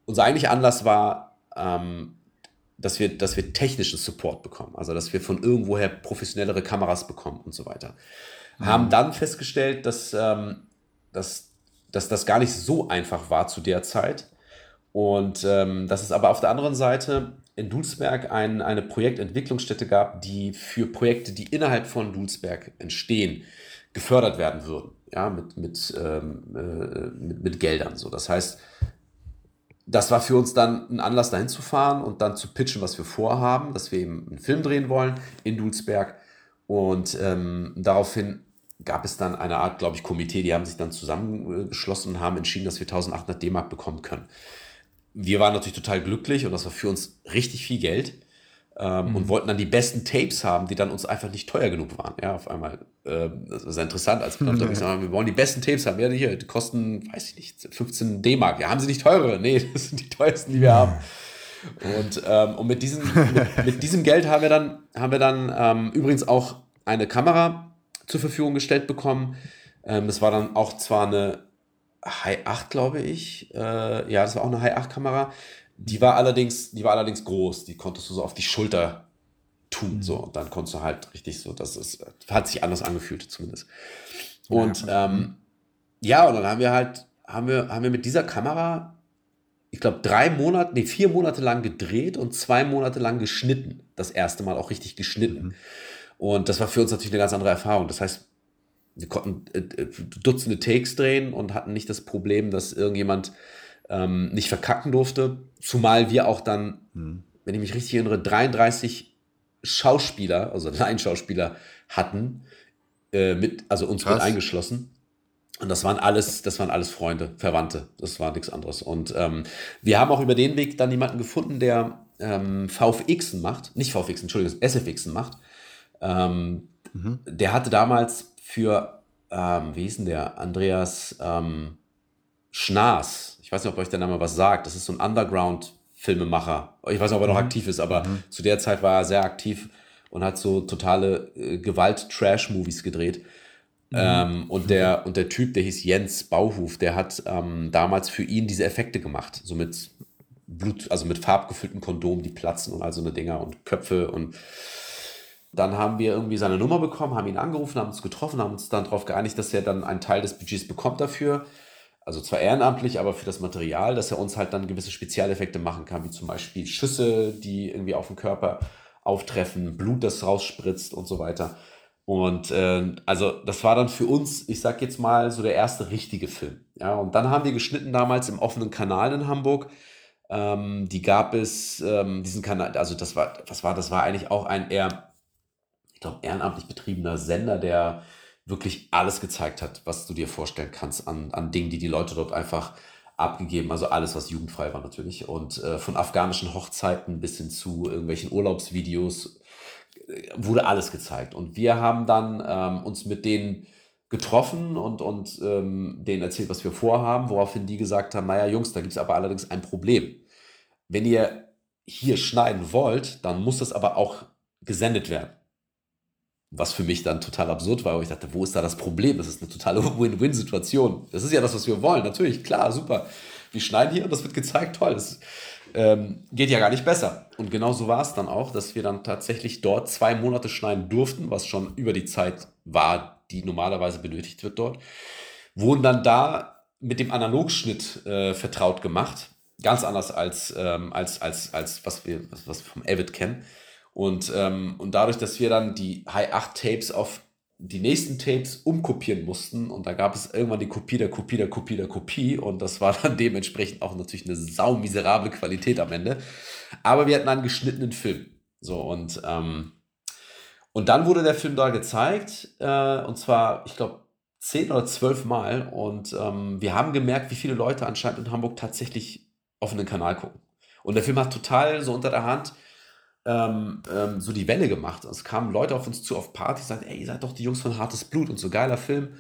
unser eigentlicher Anlass war, ähm, dass wir, dass wir technischen Support bekommen. Also, dass wir von irgendwoher professionellere Kameras bekommen und so weiter haben dann festgestellt, dass, ähm, dass, dass das gar nicht so einfach war zu der Zeit. Und ähm, dass es aber auf der anderen Seite in Dulsberg ein, eine Projektentwicklungsstätte gab, die für Projekte, die innerhalb von Dulsberg entstehen, gefördert werden würden. Ja, mit, mit, ähm, äh, mit, mit Geldern. So. Das heißt, das war für uns dann ein Anlass, dahin zu fahren und dann zu pitchen, was wir vorhaben, dass wir eben einen Film drehen wollen in Dulsberg. Und ähm, daraufhin gab es dann eine Art, glaube ich, Komitee, die haben sich dann zusammengeschlossen und haben entschieden, dass wir 1800 D-Mark bekommen können. Wir waren natürlich total glücklich und das war für uns richtig viel Geld. ähm, mhm. und wollten dann die besten Tapes haben, die dann uns einfach nicht teuer genug waren. Ja, auf einmal. Ähm, das ist interessant als Beamter. Mhm. Sage, wir wollen die besten Tapes haben. Ja, hier, die kosten, weiß ich nicht, 15 D-Mark. Ja, haben sie nicht teurere? Nee, *laughs* das sind die teuersten, die wir haben. Und, ähm, und mit, diesem, mit, mit, *laughs* diesem Geld haben wir dann, haben wir dann ähm, übrigens auch eine Kamera zur Verfügung gestellt bekommen. Ähm, das war dann auch zwar eine High 8, glaube ich. Äh, ja, das war auch eine High 8 Kamera. Die war allerdings, die war allerdings groß. Die konntest du so auf die Schulter tun. Mhm. So. Und dann konntest du halt richtig so, das ist, hat sich anders angefühlt zumindest. Und ja, ähm, ja und dann haben wir halt, haben wir, haben wir mit dieser Kamera, ich glaube, drei Monate, nee, vier Monate lang gedreht und zwei Monate lang geschnitten. Das erste Mal auch richtig geschnitten. Mhm. Und das war für uns natürlich eine ganz andere Erfahrung. Das heißt, wir konnten äh, äh, Dutzende Takes drehen und hatten nicht das Problem, dass irgendjemand ähm, nicht verkacken durfte. Zumal wir auch dann, mhm. wenn ich mich richtig erinnere, 33 Schauspieler, also *laughs* Laienschauspieler hatten, äh, mit, also uns Krass. mit eingeschlossen. Und das waren alles, das waren alles Freunde, Verwandte. Das war nichts anderes. Und ähm, wir haben auch über den Weg dann jemanden gefunden, der ähm, VFXen macht, nicht VFXen, Entschuldigung, SFXen macht. Ähm, mhm. Der hatte damals für, ähm, wie hieß denn der? Andreas ähm, Schnaas. Ich weiß nicht, ob euch der Name was sagt. Das ist so ein Underground-Filmemacher. Ich weiß nicht, ob er noch mhm. aktiv ist, aber mhm. zu der Zeit war er sehr aktiv und hat so totale äh, Gewalt-Trash-Movies gedreht. Mhm. Ähm, und, der, und der Typ, der hieß Jens Bauhuf, der hat ähm, damals für ihn diese Effekte gemacht. So mit Blut, also mit farbgefüllten Kondomen, die platzen und all so eine Dinger und Köpfe und dann haben wir irgendwie seine Nummer bekommen, haben ihn angerufen, haben uns getroffen, haben uns dann darauf geeinigt, dass er dann einen Teil des Budgets bekommt dafür. Also zwar ehrenamtlich, aber für das Material, dass er uns halt dann gewisse Spezialeffekte machen kann, wie zum Beispiel Schüsse, die irgendwie auf dem Körper auftreffen, Blut, das rausspritzt und so weiter. Und äh, also das war dann für uns, ich sag jetzt mal, so der erste richtige Film. Ja, und dann haben wir geschnitten damals im offenen Kanal in Hamburg. Ähm, die gab es, ähm, diesen Kanal, also das war, was war, das war eigentlich auch ein eher glaube, ehrenamtlich betriebener Sender, der wirklich alles gezeigt hat, was du dir vorstellen kannst an, an Dingen, die die Leute dort einfach abgegeben, also alles, was jugendfrei war natürlich. Und äh, von afghanischen Hochzeiten bis hin zu irgendwelchen Urlaubsvideos äh, wurde alles gezeigt. Und wir haben dann ähm, uns mit denen getroffen und, und ähm, denen erzählt, was wir vorhaben, woraufhin die gesagt haben, naja Jungs, da gibt es aber allerdings ein Problem. Wenn ihr hier schneiden wollt, dann muss das aber auch gesendet werden. Was für mich dann total absurd war, wo ich dachte, wo ist da das Problem? Das ist eine totale *laughs* Win-Win-Situation. Das ist ja das, was wir wollen. Natürlich, klar, super. Wir schneiden hier und das wird gezeigt, toll. Das ähm, geht ja gar nicht besser. Und genau so war es dann auch, dass wir dann tatsächlich dort zwei Monate schneiden durften, was schon über die Zeit war, die normalerweise benötigt wird dort. Wurden dann da mit dem Analogschnitt äh, vertraut gemacht. Ganz anders als, ähm, als, als, als was wir, was, was wir vom Avid kennen. Und, ähm, und dadurch, dass wir dann die High 8 Tapes auf die nächsten Tapes umkopieren mussten und da gab es irgendwann die Kopie der Kopie der Kopie der Kopie und das war dann *laughs* dementsprechend auch natürlich eine saumiserable Qualität am Ende. Aber wir hatten einen geschnittenen Film. So und, ähm, und dann wurde der Film da gezeigt äh, und zwar, ich glaube, zehn oder zwölf Mal und ähm, wir haben gemerkt, wie viele Leute anscheinend in Hamburg tatsächlich den Kanal gucken. Und der Film hat total so unter der Hand ähm, ähm, so die Welle gemacht. Es kamen Leute auf uns zu auf Partys, sagten, ey, ihr seid doch die Jungs von Hartes Blut und so geiler Film.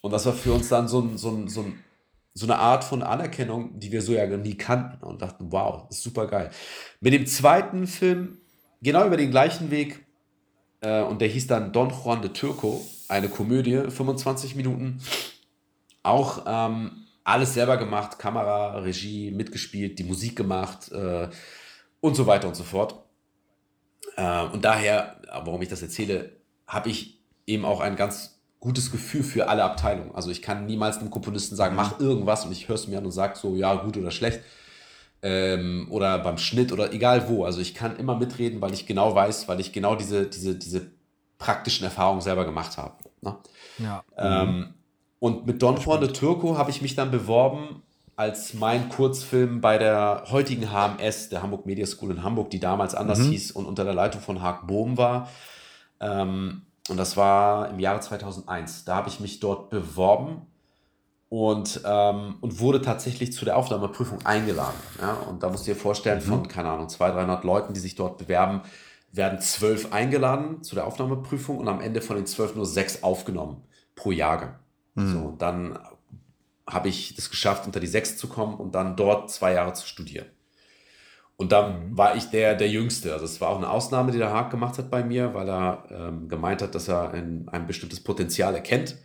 Und das war für uns dann so, ein, so, ein, so, ein, so eine Art von Anerkennung, die wir so ja nie kannten und dachten, wow, ist super geil. Mit dem zweiten Film, genau über den gleichen Weg, äh, und der hieß dann Don Juan de Turco, eine Komödie, 25 Minuten. Auch ähm, alles selber gemacht, Kamera, Regie, mitgespielt, die Musik gemacht äh, und so weiter und so fort. Äh, und daher, warum ich das erzähle, habe ich eben auch ein ganz gutes Gefühl für alle Abteilungen. Also ich kann niemals einem Komponisten sagen, mach irgendwas und ich höre es mir an und sage so, ja, gut oder schlecht. Ähm, oder beim Schnitt oder egal wo. Also ich kann immer mitreden, weil ich genau weiß, weil ich genau diese, diese, diese praktischen Erfahrungen selber gemacht habe. Ne? Ja. Ähm, und mit Don Juan de Turco habe ich mich dann beworben als mein Kurzfilm bei der heutigen HMS, der Hamburg Media School in Hamburg, die damals anders mhm. hieß und unter der Leitung von Haag Bohm war. Ähm, und das war im Jahre 2001. Da habe ich mich dort beworben und, ähm, und wurde tatsächlich zu der Aufnahmeprüfung eingeladen. Ja? Und da musst du dir vorstellen, von, mhm. keine Ahnung, 200, 300 Leuten, die sich dort bewerben, werden zwölf eingeladen zu der Aufnahmeprüfung und am Ende von den zwölf nur sechs aufgenommen pro Jahrgang. Mhm. So, dann habe ich es geschafft, unter die sechs zu kommen und dann dort zwei Jahre zu studieren. Und dann mhm. war ich der, der Jüngste. Also es war auch eine Ausnahme, die der Haag gemacht hat bei mir, weil er ähm, gemeint hat, dass er ein, ein bestimmtes Potenzial erkennt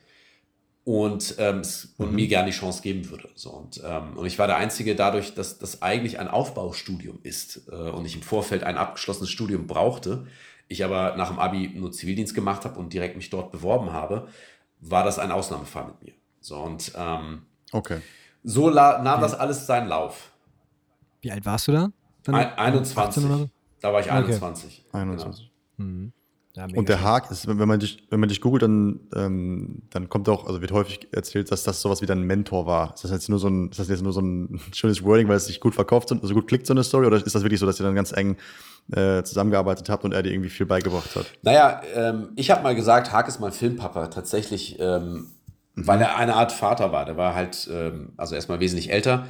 und, ähm, und mhm. mir gerne die Chance geben würde. So, und, ähm, und ich war der Einzige dadurch, dass das eigentlich ein Aufbaustudium ist äh, und ich im Vorfeld ein abgeschlossenes Studium brauchte, ich aber nach dem Abi nur Zivildienst gemacht habe und direkt mich dort beworben habe, war das ein Ausnahmefall mit mir. So, und ähm,
okay.
so nahm das alles seinen Lauf.
Wie alt warst du da?
Ein, 21. So? Da war ich 21.
Okay. 21. Genau. Mhm. Ja, und der Haag ist, wenn man dich, wenn man dich googelt, dann, ähm, dann kommt auch, also wird häufig erzählt, dass das sowas wie dein Mentor war. Ist das jetzt nur so ein, ist das jetzt nur so ein *laughs* schönes Wording, weil es sich gut verkauft, also gut klickt so eine Story, oder ist das wirklich so, dass ihr dann ganz eng äh, zusammengearbeitet habt und er dir irgendwie viel beigebracht hat?
Naja, ähm, ich habe mal gesagt, Haag ist mein Filmpapa, tatsächlich, ähm. Weil er eine Art Vater war. Der war halt, ähm, also erstmal wesentlich älter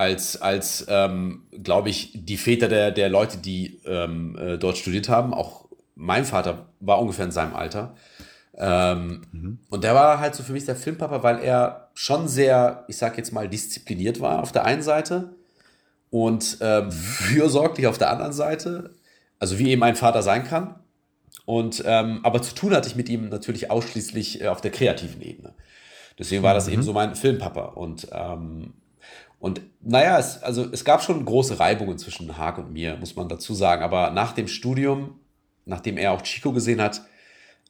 als, als ähm, glaube ich, die Väter der, der Leute, die ähm, äh, dort studiert haben, auch mein Vater war ungefähr in seinem Alter. Ähm, mhm. Und der war halt so für mich der Filmpapa, weil er schon sehr, ich sag jetzt mal, diszipliniert war auf der einen Seite und ähm, mhm. fürsorglich auf der anderen Seite. Also wie eben ein Vater sein kann. Und ähm, aber zu tun hatte ich mit ihm natürlich ausschließlich äh, auf der kreativen Ebene. Deswegen war das mhm. eben so mein Filmpapa. Und, ähm, und naja, es, also es gab schon große Reibungen zwischen Haag und mir, muss man dazu sagen. Aber nach dem Studium nachdem er auch Chico gesehen hat,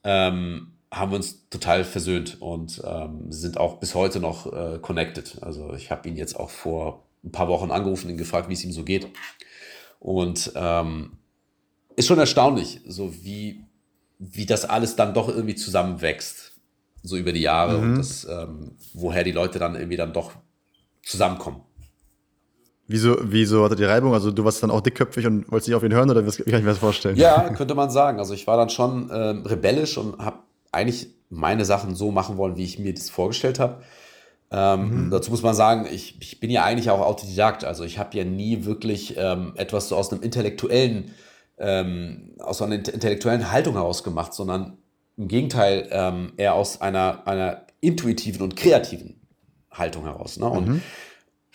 ähm, haben wir uns total versöhnt und ähm, sind auch bis heute noch äh, connected. Also ich habe ihn jetzt auch vor ein paar Wochen angerufen und gefragt, wie es ihm so geht. Und ähm, ist schon erstaunlich, so wie, wie das alles dann doch irgendwie zusammenwächst, so über die Jahre mhm. und das, ähm, woher die Leute dann irgendwie dann doch zusammenkommen.
Wieso, wieso hatte die Reibung? Also du warst dann auch dickköpfig und wolltest nicht auf ihn hören oder wie kann ich mir das vorstellen?
Ja, *laughs* könnte man sagen. Also ich war dann schon äh, rebellisch und habe eigentlich meine Sachen so machen wollen, wie ich mir das vorgestellt habe. Ähm, mhm. Dazu muss man sagen, ich, ich bin ja eigentlich auch Autodidakt. Also ich habe ja nie wirklich ähm, etwas so aus einem intellektuellen, ähm, aus einer intellektuellen Haltung heraus gemacht, sondern im Gegenteil ähm, eher aus einer, einer intuitiven und kreativen Haltung heraus. Ne? Und mhm.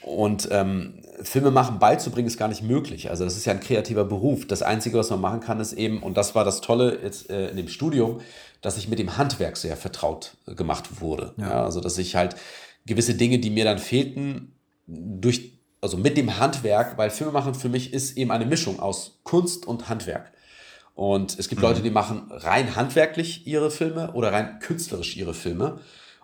Und ähm, Filme machen beizubringen ist gar nicht möglich. Also das ist ja ein kreativer Beruf. Das Einzige, was man machen kann, ist eben, und das war das Tolle jetzt äh, in dem Studium, dass ich mit dem Handwerk sehr vertraut äh, gemacht wurde. Ja. ja. also dass ich halt gewisse Dinge, die mir dann fehlten, durch, also mit dem Handwerk, weil Filme machen für mich ist eben eine Mischung aus Kunst und Handwerk. Und es gibt mhm. Leute, die machen rein handwerklich ihre Filme oder rein künstlerisch ihre Filme.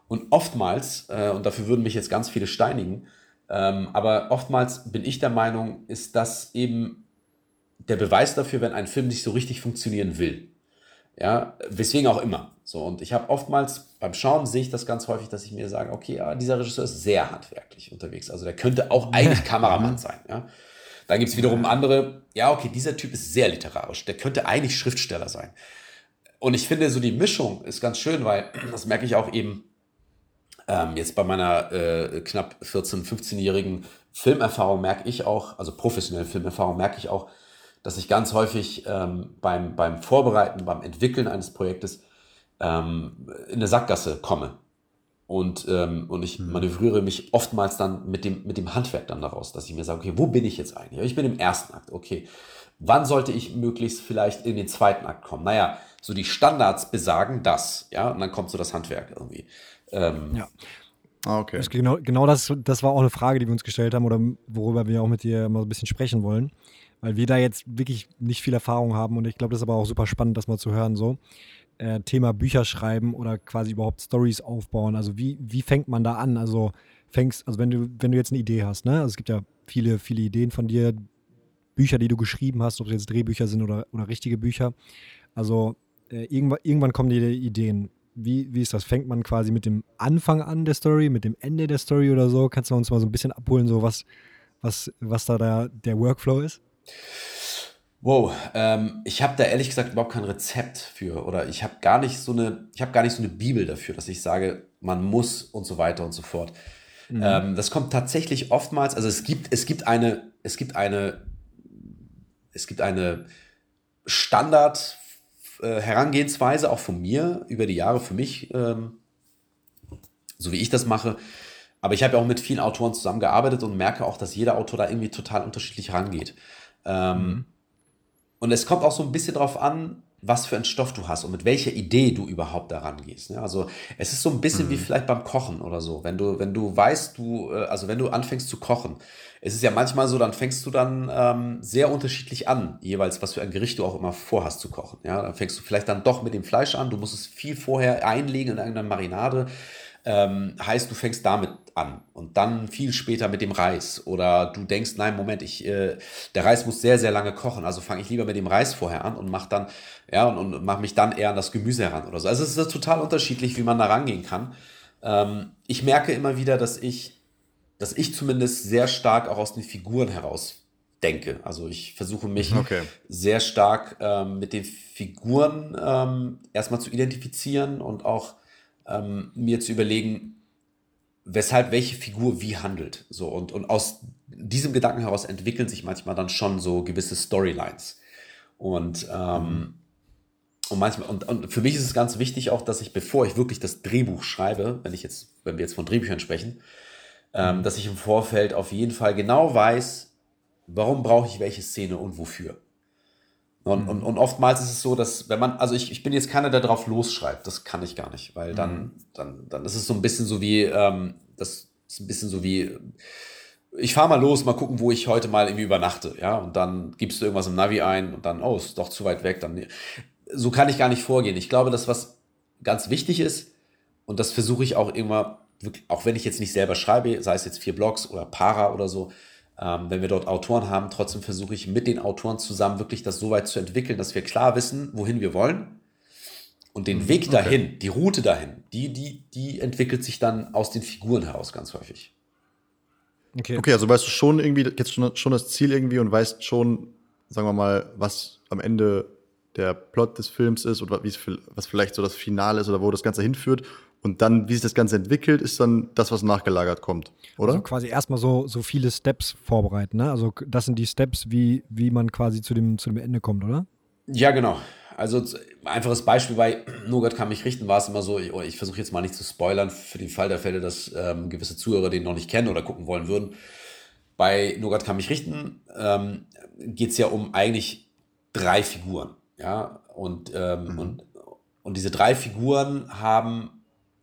Und oftmals, äh, und dafür würden mich jetzt ganz viele steinigen, ähm, aber oftmals bin ich der Meinung, ist das eben der Beweis dafür, wenn ein Film nicht so richtig funktionieren will. Ja, weswegen auch immer. So, und ich habe oftmals beim Schauen sehe ich das ganz häufig, dass ich mir sage, okay, ja, dieser Regisseur ist sehr handwerklich unterwegs. Also der könnte auch eigentlich *laughs* Kameramann sein. Ja. Dann gibt es wiederum andere, ja, okay, dieser Typ ist sehr literarisch, der könnte eigentlich Schriftsteller sein. Und ich finde, so die Mischung ist ganz schön, weil *clears throat* das merke ich auch eben ähm, jetzt bei meiner äh, knapp 14-, 15-jährigen Filmerfahrung merke ich auch, also professionelle Filmerfahrung merke ich auch, dass ich ganz häufig ähm, beim, beim Vorbereiten, beim Entwickeln eines Projektes ähm, in eine Sackgasse komme. Und, ähm, und ich mhm. manövriere mich oftmals dann mit dem, mit dem Handwerk dann daraus, dass ich mir sage, okay, wo bin ich jetzt eigentlich? Ich bin im ersten Akt, okay. Wann sollte ich möglichst vielleicht in den zweiten Akt kommen? Naja, so die Standards besagen das, ja, und dann kommt so das Handwerk irgendwie.
Ähm, ja. Ah, okay. Das genau, genau das, das war auch eine Frage, die wir uns gestellt haben oder worüber wir auch mit dir mal ein bisschen sprechen wollen. Weil wir da jetzt wirklich nicht viel Erfahrung haben und ich glaube, das ist aber auch super spannend, das mal zu hören. So. Äh, Thema Bücher schreiben oder quasi überhaupt Stories aufbauen. Also wie, wie fängt man da an? Also fängst, also wenn du, wenn du jetzt eine Idee hast, ne? Also es gibt ja viele, viele Ideen von dir, Bücher, die du geschrieben hast, ob es jetzt Drehbücher sind oder, oder richtige Bücher. Also äh, irgendwann, irgendwann kommen dir Ideen wie, wie ist das? Fängt man quasi mit dem Anfang an der Story, mit dem Ende der Story oder so? Kannst du uns mal so ein bisschen abholen, so was, was, was da der, der Workflow ist?
Wow, ähm, ich habe da ehrlich gesagt überhaupt kein Rezept für oder ich habe gar nicht so eine, ich habe gar nicht so eine Bibel dafür, dass ich sage, man muss und so weiter und so fort. Mhm. Ähm, das kommt tatsächlich oftmals, also es gibt, es gibt eine, es gibt eine, es gibt eine Standard äh, Herangehensweise auch von mir über die Jahre für mich, ähm, so wie ich das mache. Aber ich habe ja auch mit vielen Autoren zusammengearbeitet und merke auch, dass jeder Autor da irgendwie total unterschiedlich rangeht. Ähm, mhm. Und es kommt auch so ein bisschen darauf an, was für einen Stoff du hast und mit welcher Idee du überhaupt daran gehst. Ne? Also es ist so ein bisschen mhm. wie vielleicht beim Kochen oder so. Wenn du, wenn du weißt, du, äh, also wenn du anfängst zu kochen, es ist ja manchmal so, dann fängst du dann ähm, sehr unterschiedlich an, jeweils, was für ein Gericht du auch immer vorhast zu kochen. Ja, dann fängst du vielleicht dann doch mit dem Fleisch an, du musst es viel vorher einlegen in irgendeiner Marinade ähm, heißt, du fängst damit an und dann viel später mit dem Reis. Oder du denkst, nein, Moment, ich, äh, der Reis muss sehr, sehr lange kochen, also fange ich lieber mit dem Reis vorher an und mach dann, ja, und, und mache mich dann eher an das Gemüse heran oder so. Also es ist total unterschiedlich, wie man da rangehen kann. Ähm, ich merke immer wieder, dass ich, dass ich zumindest sehr stark auch aus den Figuren heraus denke. Also ich versuche mich okay. sehr stark ähm, mit den Figuren ähm, erstmal zu identifizieren und auch ähm, mir zu überlegen, weshalb welche Figur wie handelt. So, und, und aus diesem Gedanken heraus entwickeln sich manchmal dann schon so gewisse Storylines. Und, ähm, und manchmal, und, und für mich ist es ganz wichtig auch, dass ich, bevor ich wirklich das Drehbuch schreibe, wenn ich jetzt, wenn wir jetzt von Drehbüchern sprechen, ähm, mhm. dass ich im Vorfeld auf jeden Fall genau weiß, warum brauche ich welche Szene und wofür. Und, mhm. und, und, oftmals ist es so, dass wenn man, also ich, ich bin jetzt keiner, der drauf losschreibt, das kann ich gar nicht, weil dann, mhm. dann, dann ist es so ein bisschen so wie, ähm, das ist ein bisschen so wie, ich fahre mal los, mal gucken, wo ich heute mal irgendwie übernachte, ja, und dann gibst du irgendwas im Navi ein und dann, oh, ist doch zu weit weg, dann, so kann ich gar nicht vorgehen. Ich glaube, dass was ganz wichtig ist, und das versuche ich auch immer, auch wenn ich jetzt nicht selber schreibe, sei es jetzt vier Blogs oder Para oder so, ähm, wenn wir dort Autoren haben, trotzdem versuche ich mit den Autoren zusammen wirklich das so weit zu entwickeln, dass wir klar wissen, wohin wir wollen. Und den mhm, Weg dahin, okay. die Route dahin, die, die, die entwickelt sich dann aus den Figuren heraus ganz häufig.
Okay. okay, also weißt du schon irgendwie, jetzt schon, schon das Ziel irgendwie und weißt schon, sagen wir mal, was am Ende der Plot des Films ist oder was vielleicht so das Finale ist oder wo das Ganze hinführt und dann, wie sich das Ganze entwickelt, ist dann das, was nachgelagert kommt, oder?
Also quasi erstmal so, so viele Steps vorbereiten, ne? Also das sind die Steps, wie, wie man quasi zu dem, zu dem Ende kommt, oder?
Ja, genau. Also einfaches Beispiel bei *clears throat* Nougat kann mich richten, war es immer so, ich, ich versuche jetzt mal nicht zu spoilern, für den Fall der Fälle, dass ähm, gewisse Zuhörer den noch nicht kennen oder gucken wollen würden. Bei Nougat kann mich richten ähm, geht es ja um eigentlich drei Figuren. Ja, und, ähm, mhm. und, und diese drei Figuren haben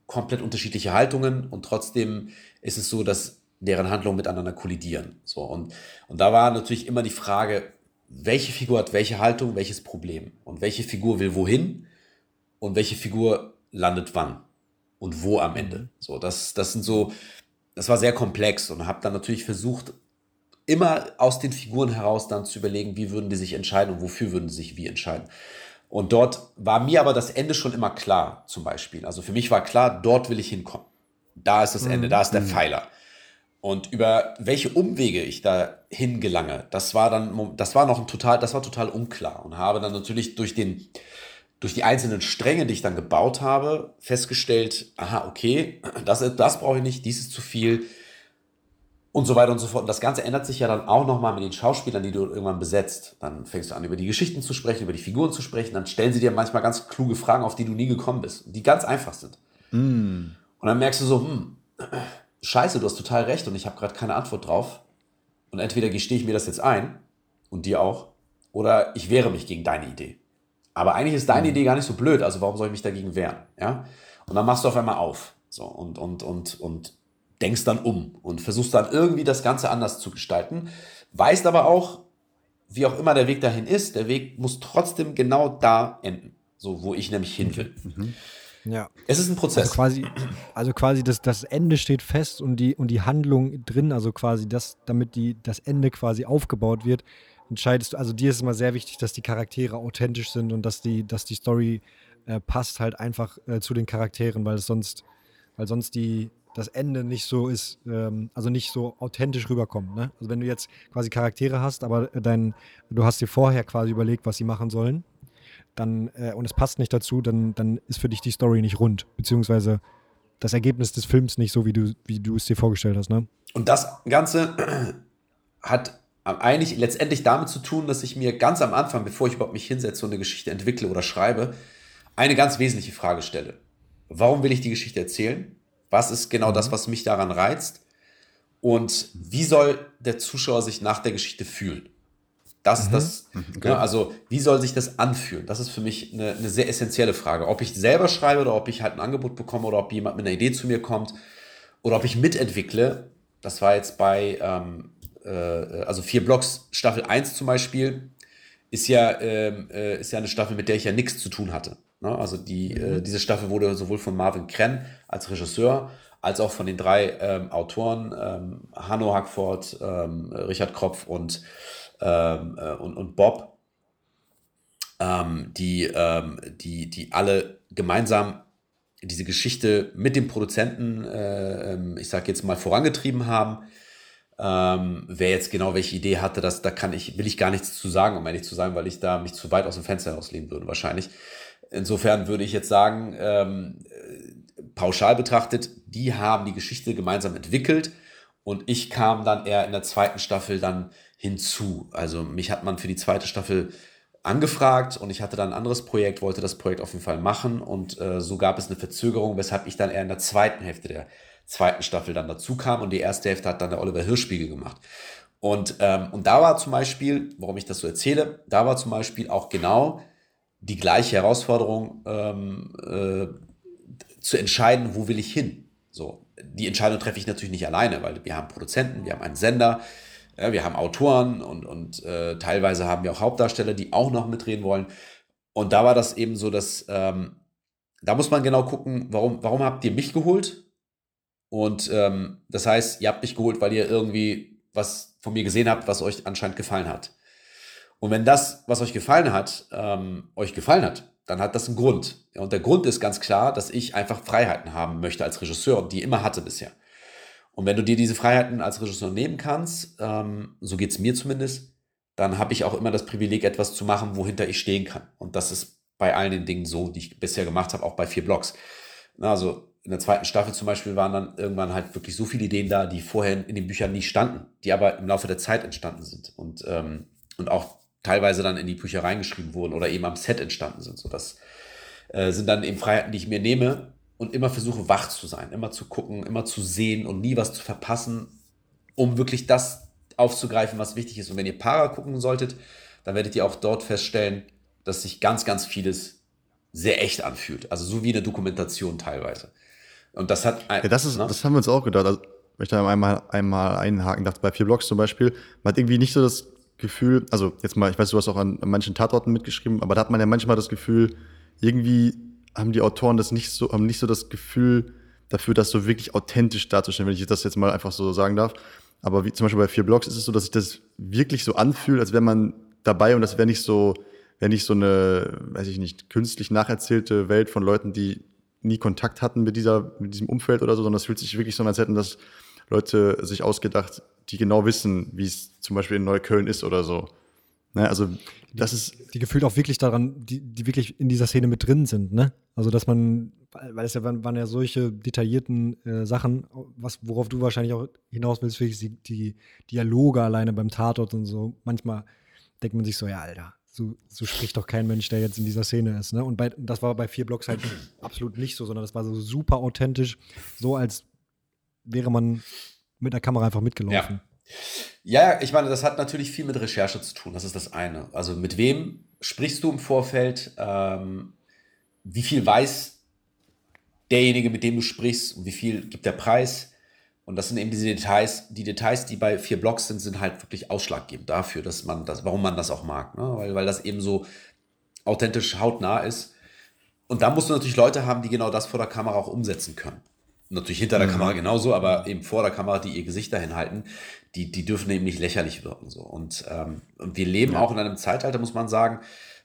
komplett unterschiedliche Haltungen und trotzdem ist es so, dass deren Handlungen miteinander kollidieren. So, und, und da war natürlich immer die Frage, welche Figur hat welche Haltung, welches Problem und welche Figur will wohin und welche Figur landet wann und wo am Ende. So, das, das sind so, das war sehr komplex und habe dann natürlich versucht, immer aus den Figuren heraus dann zu überlegen, wie würden die sich entscheiden und wofür würden sie sich wie entscheiden. Und dort war mir aber das Ende schon immer klar, zum Beispiel. Also für mich war klar, dort will ich hinkommen. Da ist das Ende, mhm. da ist der mhm. Pfeiler. Und über welche Umwege ich da hingelange, das war dann, das war noch ein total, das war total unklar und habe dann natürlich durch den, durch die einzelnen Stränge, die ich dann gebaut habe, festgestellt, aha, okay, das, das brauche ich nicht, dies ist zu viel, und so weiter und so fort. Und das Ganze ändert sich ja dann auch nochmal mit den Schauspielern, die du irgendwann besetzt. Dann fängst du an, über die Geschichten zu sprechen, über die Figuren zu sprechen. Dann stellen sie dir manchmal ganz kluge Fragen, auf die du nie gekommen bist, die ganz einfach sind. Mm. Und dann merkst du so, hm, scheiße, du hast total recht und ich habe gerade keine Antwort drauf. Und entweder gestehe ich mir das jetzt ein und dir auch, oder ich wehre mich gegen deine Idee. Aber eigentlich ist deine mm. Idee gar nicht so blöd, also warum soll ich mich dagegen wehren? Ja? Und dann machst du auf einmal auf. So, und, und, und, und denkst dann um und versuchst dann irgendwie das Ganze anders zu gestalten, weißt aber auch, wie auch immer der Weg dahin ist, der Weg muss trotzdem genau da enden, so wo ich nämlich hin will. Mhm.
Ja.
Es ist ein Prozess.
Also quasi, also quasi das, das Ende steht fest und die, und die Handlung drin, also quasi das, damit die, das Ende quasi aufgebaut wird, entscheidest du, also dir ist immer sehr wichtig, dass die Charaktere authentisch sind und dass die, dass die Story äh, passt halt einfach äh, zu den Charakteren, weil sonst, weil sonst die, das Ende nicht so ist, ähm, also nicht so authentisch rüberkommt. Ne? Also wenn du jetzt quasi Charaktere hast, aber dein, du hast dir vorher quasi überlegt, was sie machen sollen, dann, äh, und es passt nicht dazu, dann, dann ist für dich die Story nicht rund, beziehungsweise das Ergebnis des Films nicht so, wie du, wie du es dir vorgestellt hast. Ne?
Und das Ganze hat eigentlich letztendlich damit zu tun, dass ich mir ganz am Anfang, bevor ich überhaupt mich hinsetze und eine Geschichte entwickle oder schreibe, eine ganz wesentliche Frage stelle. Warum will ich die Geschichte erzählen? Was ist genau das, mhm. was mich daran reizt? Und wie soll der Zuschauer sich nach der Geschichte fühlen? Das, mhm. das, mhm, okay. ne, also wie soll sich das anfühlen? Das ist für mich eine, eine, sehr essentielle Frage. Ob ich selber schreibe oder ob ich halt ein Angebot bekomme oder ob jemand mit einer Idee zu mir kommt oder ob ich mitentwickle. Das war jetzt bei, ähm, äh, also vier Blocks, Staffel 1 zum Beispiel, ist ja, ähm, äh, ist ja eine Staffel, mit der ich ja nichts zu tun hatte. Ne? Also die, äh, mhm. äh, diese Staffel wurde sowohl von Marvin Krenn als Regisseur als auch von den drei ähm, Autoren, ähm, Hanno Hackford, ähm, Richard Kropf und, ähm, äh, und, und Bob, ähm, die, ähm, die, die alle gemeinsam diese Geschichte mit dem Produzenten, äh, ich sage jetzt mal, vorangetrieben haben. Ähm, wer jetzt genau welche Idee hatte, das, da kann ich, will ich gar nichts zu sagen, um ehrlich zu sein, weil ich da mich zu weit aus dem Fenster herauslehnen würde, wahrscheinlich. Insofern würde ich jetzt sagen, ähm, pauschal betrachtet, die haben die Geschichte gemeinsam entwickelt und ich kam dann eher in der zweiten Staffel dann hinzu. Also mich hat man für die zweite Staffel angefragt und ich hatte dann ein anderes Projekt, wollte das Projekt auf jeden Fall machen und äh, so gab es eine Verzögerung, weshalb ich dann eher in der zweiten Hälfte der zweiten Staffel dann dazu kam und die erste Hälfte hat dann der Oliver Hirschspiegel gemacht. Und, ähm, und da war zum Beispiel, warum ich das so erzähle, da war zum Beispiel auch genau die gleiche Herausforderung ähm, äh, zu entscheiden, wo will ich hin. So, die Entscheidung treffe ich natürlich nicht alleine, weil wir haben Produzenten, wir haben einen Sender, ja, wir haben Autoren und, und äh, teilweise haben wir auch Hauptdarsteller, die auch noch mitreden wollen. Und da war das eben so, dass ähm, da muss man genau gucken, warum, warum habt ihr mich geholt? Und ähm, das heißt, ihr habt mich geholt, weil ihr irgendwie was von mir gesehen habt, was euch anscheinend gefallen hat. Und wenn das, was euch gefallen hat, ähm, euch gefallen hat, dann hat das einen Grund. Und der Grund ist ganz klar, dass ich einfach Freiheiten haben möchte als Regisseur, die immer hatte bisher. Und wenn du dir diese Freiheiten als Regisseur nehmen kannst, ähm, so geht es mir zumindest, dann habe ich auch immer das Privileg, etwas zu machen, wohinter ich stehen kann. Und das ist bei allen den Dingen so, die ich bisher gemacht habe, auch bei vier Blogs. Also in der zweiten Staffel zum Beispiel waren dann irgendwann halt wirklich so viele Ideen da, die vorher in den Büchern nie standen, die aber im Laufe der Zeit entstanden sind. Und, ähm, und auch teilweise dann in die Bücher reingeschrieben wurden oder eben am Set entstanden sind. So das äh, sind dann eben Freiheiten, die ich mir nehme und immer versuche wach zu sein, immer zu gucken, immer zu sehen und nie was zu verpassen, um wirklich das aufzugreifen, was wichtig ist. Und wenn ihr Para gucken solltet, dann werdet ihr auch dort feststellen, dass sich ganz, ganz vieles sehr echt anfühlt. Also so wie eine Dokumentation teilweise. Und das hat.
Ein, ja, das, ist, ne? das haben wir uns auch gedacht. Also, ich da einmal, einmal einhaken darf, bei vier Blogs zum Beispiel, man hat irgendwie nicht so das Gefühl, also jetzt mal, ich weiß, du hast auch an, manchen Tatorten mitgeschrieben, aber da hat man ja manchmal das Gefühl, irgendwie haben die Autoren das nicht so, haben nicht so das Gefühl dafür, das so wirklich authentisch darzustellen, wenn ich das jetzt mal einfach so sagen darf. Aber wie zum Beispiel bei vier Blogs ist es so, dass sich das wirklich so anfühlt, als wäre man dabei und das wäre nicht so, wäre nicht so eine, weiß ich nicht, künstlich nacherzählte Welt von Leuten, die nie Kontakt hatten mit dieser, mit diesem Umfeld oder so, sondern es fühlt sich wirklich so an, als hätten das Leute sich ausgedacht, die genau wissen, wie es zum Beispiel in Neukölln ist oder so. Ne, also das ist.
Die gefühlt auch wirklich daran, die, die wirklich in dieser Szene mit drin sind, ne? Also dass man, weil es ja waren, waren ja solche detaillierten äh, Sachen, was, worauf du wahrscheinlich auch hinaus willst, wirklich die, die Dialoge alleine beim Tatort und so. Manchmal denkt man sich so, ja, Alter, so, so spricht doch kein Mensch, der jetzt in dieser Szene ist. Ne? Und bei, das war bei vier Blocks halt absolut nicht so, sondern das war so super authentisch, so als wäre man mit der Kamera einfach mitgelaufen.
Ja. ja, ich meine, das hat natürlich viel mit Recherche zu tun. Das ist das eine. Also mit wem sprichst du im Vorfeld? Ähm, wie viel weiß derjenige, mit dem du sprichst und wie viel gibt der Preis? Und das sind eben diese Details, die Details, die bei vier Blogs sind, sind halt wirklich ausschlaggebend dafür, dass man das, warum man das auch mag. Ne? Weil, weil das eben so authentisch hautnah ist. Und da musst du natürlich Leute haben, die genau das vor der Kamera auch umsetzen können natürlich hinter der mhm. Kamera genauso, aber eben vor der Kamera, die ihr Gesicht dahin halten, die, die dürfen eben nicht lächerlich wirken. So. Und, ähm, und wir leben ja. auch in einem Zeitalter, muss man sagen,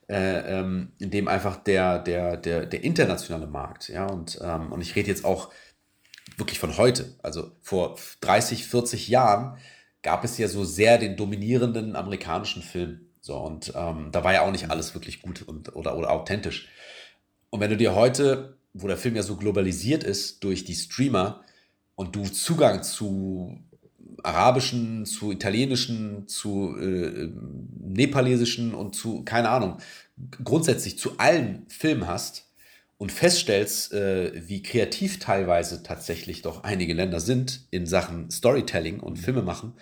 äh, ähm, in dem einfach der, der, der, der internationale Markt, ja, und, ähm, und ich rede jetzt auch wirklich von heute. Also vor 30, 40 Jahren gab es ja so sehr den dominierenden amerikanischen Film. So, und ähm, da war ja auch nicht alles wirklich gut und, oder, oder authentisch. Und wenn du dir heute, wo der Film ja so globalisiert ist durch die Streamer und du Zugang zu arabischen, zu italienischen, zu äh, nepalesischen und zu, keine Ahnung, grundsätzlich zu allen Filmen hast und feststellst, äh, wie kreativ teilweise tatsächlich doch einige Länder sind in Sachen Storytelling und Filme machen,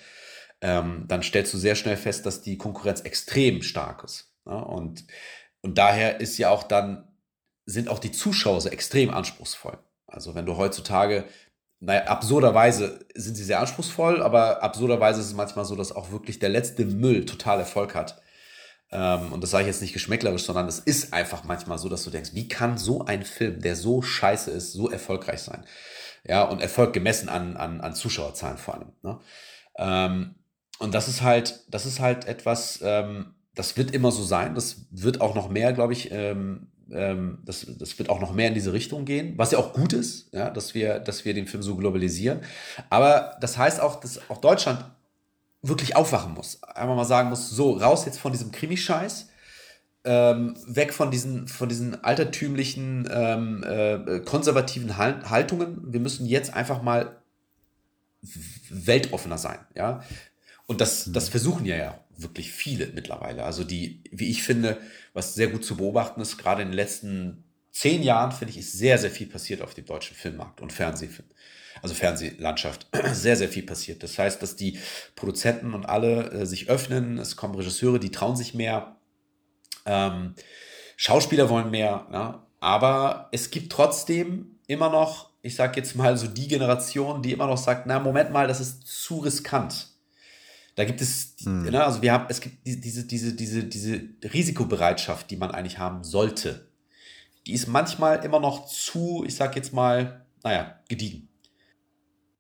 ähm, dann stellst du sehr schnell fest, dass die Konkurrenz extrem stark ist. Ja? Und, und daher ist ja auch dann, sind auch die Zuschauer so extrem anspruchsvoll. Also wenn du heutzutage, naja, absurderweise sind sie sehr anspruchsvoll, aber absurderweise ist es manchmal so, dass auch wirklich der letzte Müll total Erfolg hat. Ähm, und das sage ich jetzt nicht geschmäcklerisch, sondern es ist einfach manchmal so, dass du denkst, wie kann so ein Film, der so scheiße ist, so erfolgreich sein? Ja, und Erfolg gemessen an, an, an Zuschauerzahlen vor allem. Ne? Ähm, und das ist halt, das ist halt etwas, ähm, das wird immer so sein. Das wird auch noch mehr, glaube ich, ähm, ähm, das, das wird auch noch mehr in diese Richtung gehen, was ja auch gut ist, ja, dass wir, dass wir den Film so globalisieren. Aber das heißt auch, dass auch Deutschland wirklich aufwachen muss. Einfach mal sagen muss, so, raus jetzt von diesem Krimi-Scheiß. Ähm, weg von diesen, von diesen altertümlichen, ähm, äh, konservativen Haltungen. Wir müssen jetzt einfach mal weltoffener sein. Ja? Und das, mhm. das versuchen ja, ja wirklich viele mittlerweile. Also die, wie ich finde, was sehr gut zu beobachten ist, gerade in den letzten zehn Jahren, finde ich, ist sehr, sehr viel passiert auf dem deutschen Filmmarkt und Fernsehfilm. Also Fernsehlandschaft, *clears throat* sehr, sehr viel passiert. Das heißt, dass die Produzenten und alle äh, sich öffnen, es kommen Regisseure, die trauen sich mehr, ähm, Schauspieler wollen mehr, ja? aber es gibt trotzdem immer noch, ich sage jetzt mal so die Generation, die immer noch sagt, na Moment mal, das ist zu riskant da gibt es, hm. ne, also wir haben, es gibt diese, diese, diese, diese Risikobereitschaft, die man eigentlich haben sollte. Die ist manchmal immer noch zu, ich sag jetzt mal, naja, gediegen.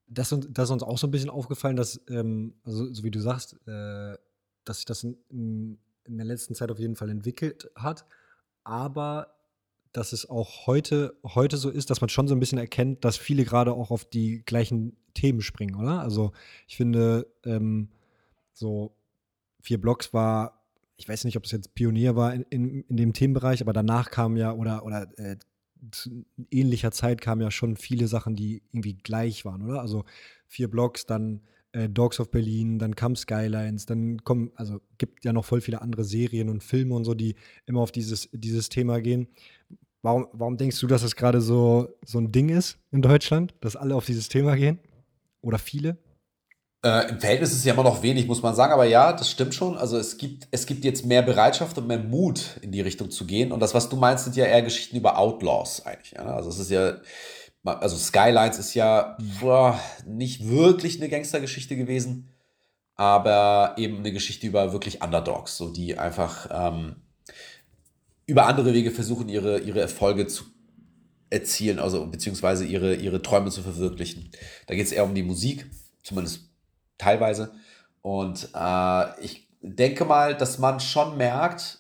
Das, das ist uns auch so ein bisschen aufgefallen, dass, ähm, also, so wie du sagst, äh, dass sich das in, in der letzten Zeit auf jeden Fall entwickelt hat. Aber dass es auch heute, heute so ist, dass man schon so ein bisschen erkennt, dass viele gerade auch auf die gleichen Themen springen, oder? Also ich finde, ähm, so vier Blocks war, ich weiß nicht, ob es jetzt Pionier war in, in, in dem Themenbereich, aber danach kam ja oder, oder äh, zu ähnlicher Zeit kamen ja schon viele Sachen, die irgendwie gleich waren, oder? Also vier Blocks, dann äh, Dogs of Berlin, dann kam Skylines, dann kommen, also gibt ja noch voll viele andere Serien und Filme und so, die immer auf dieses, dieses Thema gehen. Warum, warum denkst du, dass es das gerade so, so ein Ding ist in Deutschland, dass alle auf dieses Thema gehen? Oder viele?
Äh, Im Verhältnis ist es ja immer noch wenig, muss man sagen, aber ja, das stimmt schon. Also es gibt, es gibt jetzt mehr Bereitschaft und mehr Mut, in die Richtung zu gehen. Und das, was du meinst, sind ja eher Geschichten über Outlaws eigentlich. Ja? Also es ist ja, also Skylines ist ja boah, nicht wirklich eine Gangstergeschichte gewesen, aber eben eine Geschichte über wirklich Underdogs, so die einfach ähm, über andere Wege versuchen, ihre, ihre Erfolge zu erzielen, also beziehungsweise ihre, ihre Träume zu verwirklichen. Da geht es eher um die Musik, zumindest teilweise. Und äh, ich denke mal, dass man schon merkt,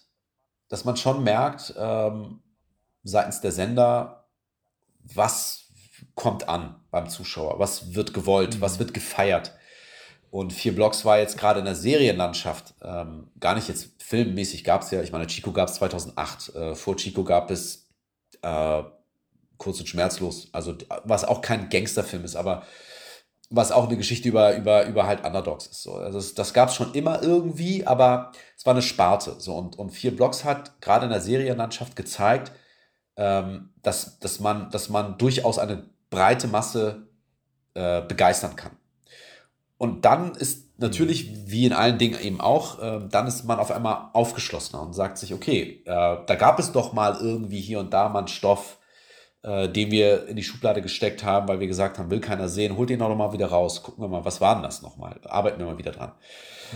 dass man schon merkt, ähm, seitens der Sender, was kommt an beim Zuschauer, was wird gewollt, mhm. was wird gefeiert. Und vier Blocks war jetzt gerade in der Serienlandschaft, ähm, gar nicht jetzt filmmäßig gab es ja, ich meine, Chico gab es 2008, äh, vor Chico gab es äh, Kurz und Schmerzlos, also was auch kein Gangsterfilm ist, aber was auch eine Geschichte über, über, über halt Underdogs ist. So. Also das, das gab es schon immer irgendwie, aber es war eine Sparte. So. Und, und vier Blocks hat gerade in der Serienlandschaft gezeigt, ähm, dass, dass, man, dass man durchaus eine breite Masse äh, begeistern kann. Und dann ist natürlich, wie in allen Dingen eben auch, äh, dann ist man auf einmal aufgeschlossener und sagt sich, okay, äh, da gab es doch mal irgendwie hier und da mal einen Stoff, äh, den wir in die Schublade gesteckt haben, weil wir gesagt haben, will keiner sehen, holt den auch nochmal wieder raus, gucken wir mal, was war denn das nochmal, arbeiten wir mal wieder dran.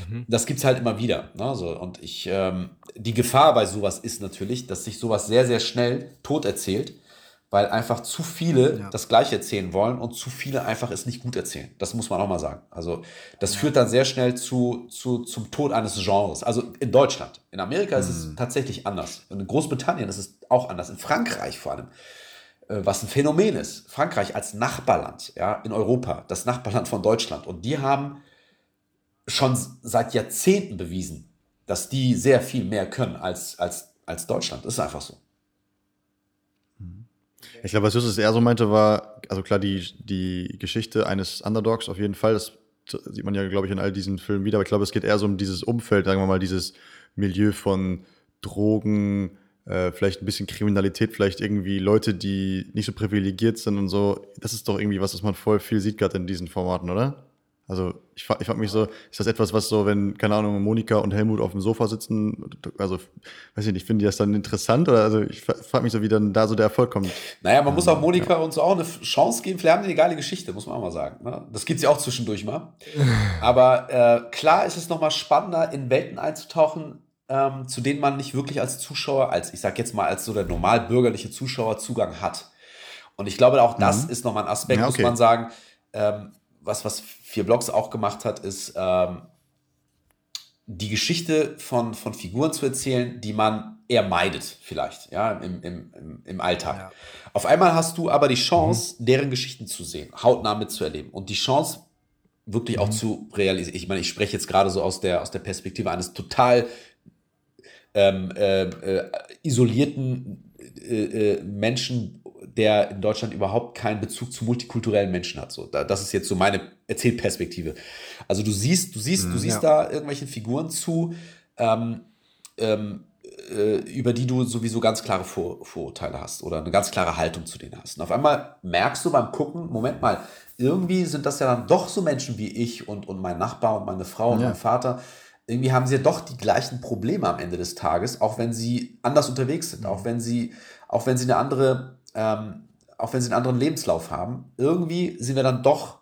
Mhm. Das gibt es halt immer wieder. Ne? So, und ich, ähm, die Gefahr bei sowas ist natürlich, dass sich sowas sehr, sehr schnell tot erzählt, weil einfach zu viele ja. das Gleiche erzählen wollen und zu viele einfach es nicht gut erzählen. Das muss man auch mal sagen. Also das ja. führt dann sehr schnell zu, zu, zum Tod eines Genres. Also in Deutschland. In Amerika mhm. ist es mhm. tatsächlich anders. In Großbritannien ist es auch anders. In Frankreich vor allem was ein Phänomen ist. Frankreich als Nachbarland, ja, in Europa, das Nachbarland von Deutschland. Und die haben schon seit Jahrzehnten bewiesen, dass die sehr viel mehr können als, als, als Deutschland. Das ist einfach so.
Ich glaube, was Justus eher so meinte, war, also klar, die, die Geschichte eines Underdogs auf jeden Fall, das sieht man ja, glaube ich, in all diesen Filmen wieder, aber ich glaube, es geht eher so um dieses Umfeld, sagen wir mal, dieses Milieu von Drogen, äh, vielleicht ein bisschen Kriminalität, vielleicht irgendwie Leute, die nicht so privilegiert sind und so. Das ist doch irgendwie was, was man voll viel sieht gerade in diesen Formaten, oder? Also ich, ich frage mich so, ist das etwas, was so, wenn, keine Ahnung, Monika und Helmut auf dem Sofa sitzen, also weiß ich nicht, finden die das dann interessant? Oder also ich frage mich so, wie dann da so der Erfolg kommt.
Naja, man muss auch Monika ja. und so auch eine Chance geben. Vielleicht haben die eine geile Geschichte, muss man auch mal sagen. Ne? Das gibt es ja auch zwischendurch mal. *laughs* Aber äh, klar ist es nochmal spannender, in Welten einzutauchen, ähm, zu denen man nicht wirklich als Zuschauer, als ich sag jetzt mal, als so der normal bürgerliche Zuschauer Zugang hat. Und ich glaube, auch das mhm. ist nochmal ein Aspekt, ja, okay. muss man sagen. Ähm, was, was vier Blocks auch gemacht hat, ist ähm, die Geschichte von, von Figuren zu erzählen, die man eher meidet, vielleicht, ja, im, im, im, im Alltag. Ja. Auf einmal hast du aber die Chance, mhm. deren Geschichten zu sehen, hautnah mitzuerleben und die Chance, wirklich mhm. auch zu realisieren. Ich meine, ich spreche jetzt gerade so aus der, aus der Perspektive eines total ähm, äh, äh, isolierten äh, äh Menschen der in Deutschland überhaupt keinen Bezug zu multikulturellen Menschen hat. So, das ist jetzt so meine Erzählperspektive. Also du siehst, du siehst, du mhm, siehst ja. da irgendwelche Figuren zu, ähm, ähm, äh, über die du sowieso ganz klare Vor Vorurteile hast oder eine ganz klare Haltung zu denen hast. Und auf einmal merkst du beim Gucken, Moment mal, irgendwie sind das ja dann doch so Menschen wie ich und, und mein Nachbar und meine Frau und ja. mein Vater. Irgendwie haben sie ja doch die gleichen Probleme am Ende des Tages, auch wenn sie anders unterwegs sind, mhm. auch wenn sie, auch wenn sie eine andere ähm, auch wenn sie einen anderen Lebenslauf haben, irgendwie sind wir dann doch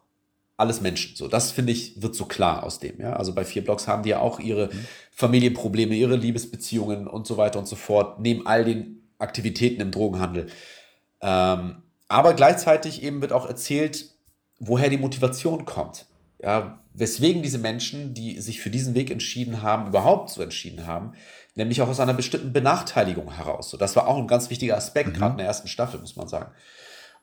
alles Menschen. So, das finde ich, wird so klar aus dem. Ja? Also bei vier Blocks haben die ja auch ihre mhm. Familienprobleme, ihre Liebesbeziehungen und so weiter und so fort, neben all den Aktivitäten im Drogenhandel. Ähm, aber gleichzeitig eben wird auch erzählt, woher die Motivation kommt. Ja, weswegen diese Menschen, die sich für diesen Weg entschieden haben, überhaupt so entschieden haben, nämlich auch aus einer bestimmten Benachteiligung heraus. So, das war auch ein ganz wichtiger Aspekt, mhm. gerade in der ersten Staffel, muss man sagen.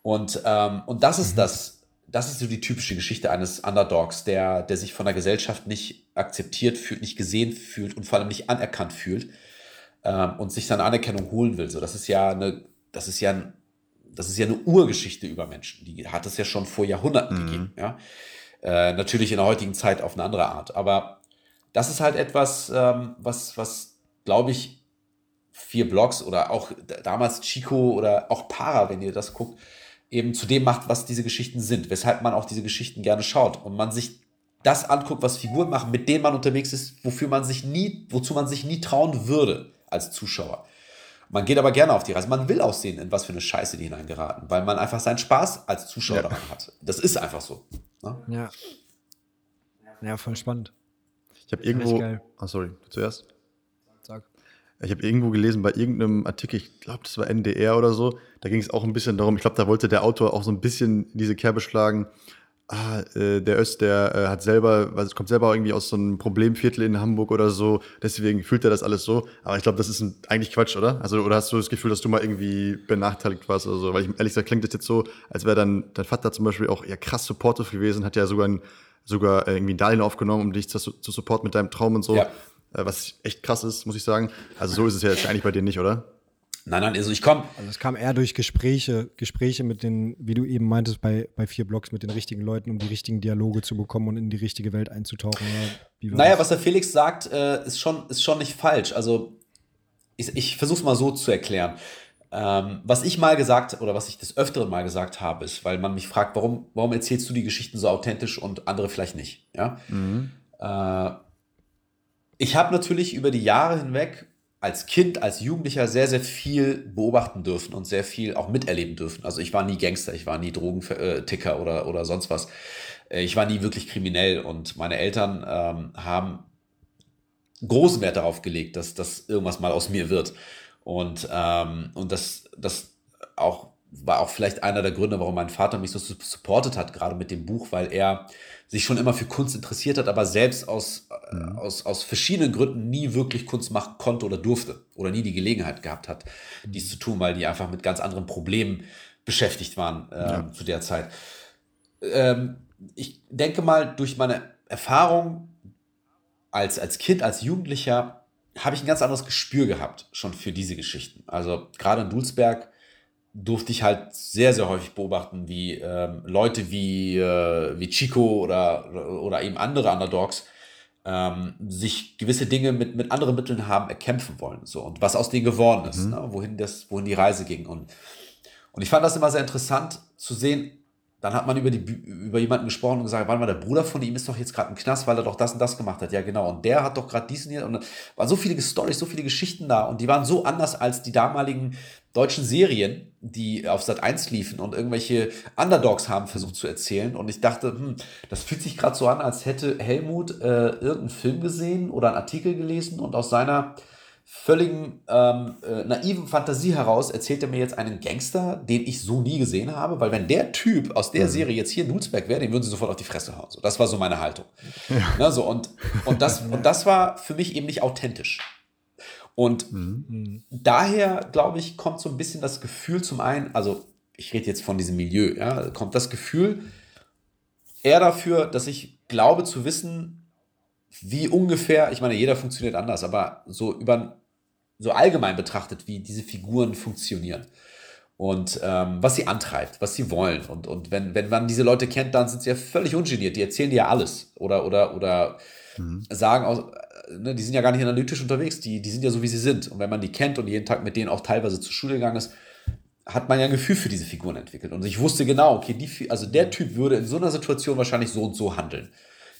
Und, ähm, und das ist mhm. das, das ist so die typische Geschichte eines Underdogs, der, der sich von der Gesellschaft nicht akzeptiert fühlt, nicht gesehen fühlt und vor allem nicht anerkannt fühlt ähm, und sich seine Anerkennung holen will. So, das ist ja eine, das ist ja ein, das ist ja eine Urgeschichte über Menschen. Die hat es ja schon vor Jahrhunderten mhm. gegeben. Ja? Äh, natürlich in der heutigen Zeit auf eine andere Art. Aber das ist halt etwas, ähm, was, was glaube ich, vier Blogs oder auch damals Chico oder auch Para, wenn ihr das guckt, eben zu dem macht, was diese Geschichten sind, weshalb man auch diese Geschichten gerne schaut und man sich das anguckt, was Figuren machen, mit denen man unterwegs ist, wofür man sich nie, wozu man sich nie trauen würde als Zuschauer. Man geht aber gerne auf die Reise. Man will auch sehen, in was für eine Scheiße die hineingeraten, weil man einfach seinen Spaß als Zuschauer ja. daran hat. Das ist einfach so.
Ne? Ja. Ja, voll spannend.
Ich habe irgendwo. Ah, sorry, zuerst. Ich habe irgendwo gelesen bei irgendeinem Artikel, ich glaube, das war NDR oder so, da ging es auch ein bisschen darum, ich glaube, da wollte der Autor auch so ein bisschen diese Kerbe schlagen. Ah, äh, der Öst, der äh, hat selber, was, kommt selber irgendwie aus so einem Problemviertel in Hamburg oder so, deswegen fühlt er das alles so. Aber ich glaube, das ist ein, eigentlich Quatsch, oder? Also, oder hast du das Gefühl, dass du mal irgendwie benachteiligt warst oder so? Weil ich ehrlich gesagt klingt das jetzt so, als wäre dann dein Vater zum Beispiel auch eher krass supportive gewesen, hat ja sogar ein, sogar äh, irgendwie ein Darlehen aufgenommen, um dich zu, zu supporten mit deinem Traum und so. Ja. Äh, was echt krass ist, muss ich sagen. Also so ist es ja jetzt eigentlich bei dir nicht, oder?
Nein, nein, also ich komme.
Also es kam eher durch Gespräche, Gespräche mit den, wie du eben meintest, bei, bei vier Blogs mit den richtigen Leuten, um die richtigen Dialoge zu bekommen und in die richtige Welt einzutauchen.
naja, was der Felix sagt, äh, ist, schon, ist schon nicht falsch. Also ich, ich versuche es mal so zu erklären. Ähm, was ich mal gesagt oder was ich des Öfteren mal gesagt habe, ist, weil man mich fragt, warum, warum erzählst du die Geschichten so authentisch und andere vielleicht nicht? Ja. Mhm. Äh, ich habe natürlich über die Jahre hinweg als Kind, als Jugendlicher sehr, sehr viel beobachten dürfen und sehr viel auch miterleben dürfen. Also ich war nie Gangster, ich war nie Drogenticker oder, oder sonst was. Äh, ich war nie wirklich kriminell und meine Eltern ähm, haben großen Wert darauf gelegt, dass das irgendwas mal aus mir wird. Und, ähm, und das, das auch war auch vielleicht einer der Gründe, warum mein Vater mich so supportet hat, gerade mit dem Buch, weil er sich schon immer für Kunst interessiert hat, aber selbst aus, mhm. aus, aus verschiedenen Gründen nie wirklich Kunst machen konnte oder durfte oder nie die Gelegenheit gehabt hat, dies zu tun, weil die einfach mit ganz anderen Problemen beschäftigt waren ähm, ja. zu der Zeit. Ähm, ich denke mal, durch meine Erfahrung als, als Kind, als Jugendlicher, habe ich ein ganz anderes Gespür gehabt, schon für diese Geschichten. Also gerade in Dulsberg durfte ich halt sehr, sehr häufig beobachten, wie ähm, Leute wie, äh, wie Chico oder, oder eben andere Underdogs ähm, sich gewisse Dinge mit, mit anderen Mitteln haben erkämpfen wollen. So, und was aus denen geworden ist, mhm. ne? wohin, das, wohin die Reise ging. Und, und ich fand das immer sehr interessant zu sehen, dann hat man über, die, über jemanden gesprochen und gesagt, warte mal, der Bruder von ihm ist doch jetzt gerade im Knast, weil er doch das und das gemacht hat. Ja, genau. Und der hat doch gerade diesen hier. Und da waren so viele Storys, so viele Geschichten da. Und die waren so anders als die damaligen deutschen Serien, die auf Sat 1 liefen und irgendwelche Underdogs haben versucht zu erzählen. Und ich dachte, hm, das fühlt sich gerade so an, als hätte Helmut äh, irgendeinen Film gesehen oder einen Artikel gelesen und aus seiner völligen ähm, äh, naiven Fantasie heraus erzählt er mir jetzt einen Gangster, den ich so nie gesehen habe, weil wenn der Typ aus der mhm. Serie jetzt hier in Nulsberg wäre, den würden sie sofort auf die Fresse hauen. So, das war so meine Haltung. Ja. Na, so, und, und, das, *laughs* und das war für mich eben nicht authentisch. Und mhm. daher, glaube ich, kommt so ein bisschen das Gefühl zum einen, also ich rede jetzt von diesem Milieu, ja, kommt das Gefühl eher dafür, dass ich glaube zu wissen, wie ungefähr, ich meine, jeder funktioniert anders, aber so über so allgemein betrachtet, wie diese Figuren funktionieren und ähm, was sie antreibt, was sie wollen. Und, und wenn, wenn man diese Leute kennt, dann sind sie ja völlig ungeniert. Die erzählen dir ja alles. Oder, oder, oder mhm. sagen auch, ne, die sind ja gar nicht analytisch unterwegs, die, die sind ja so, wie sie sind. Und wenn man die kennt und jeden Tag mit denen auch teilweise zur Schule gegangen ist, hat man ja ein Gefühl für diese Figuren entwickelt. Und ich wusste genau, okay, die, also der Typ würde in so einer Situation wahrscheinlich so und so handeln.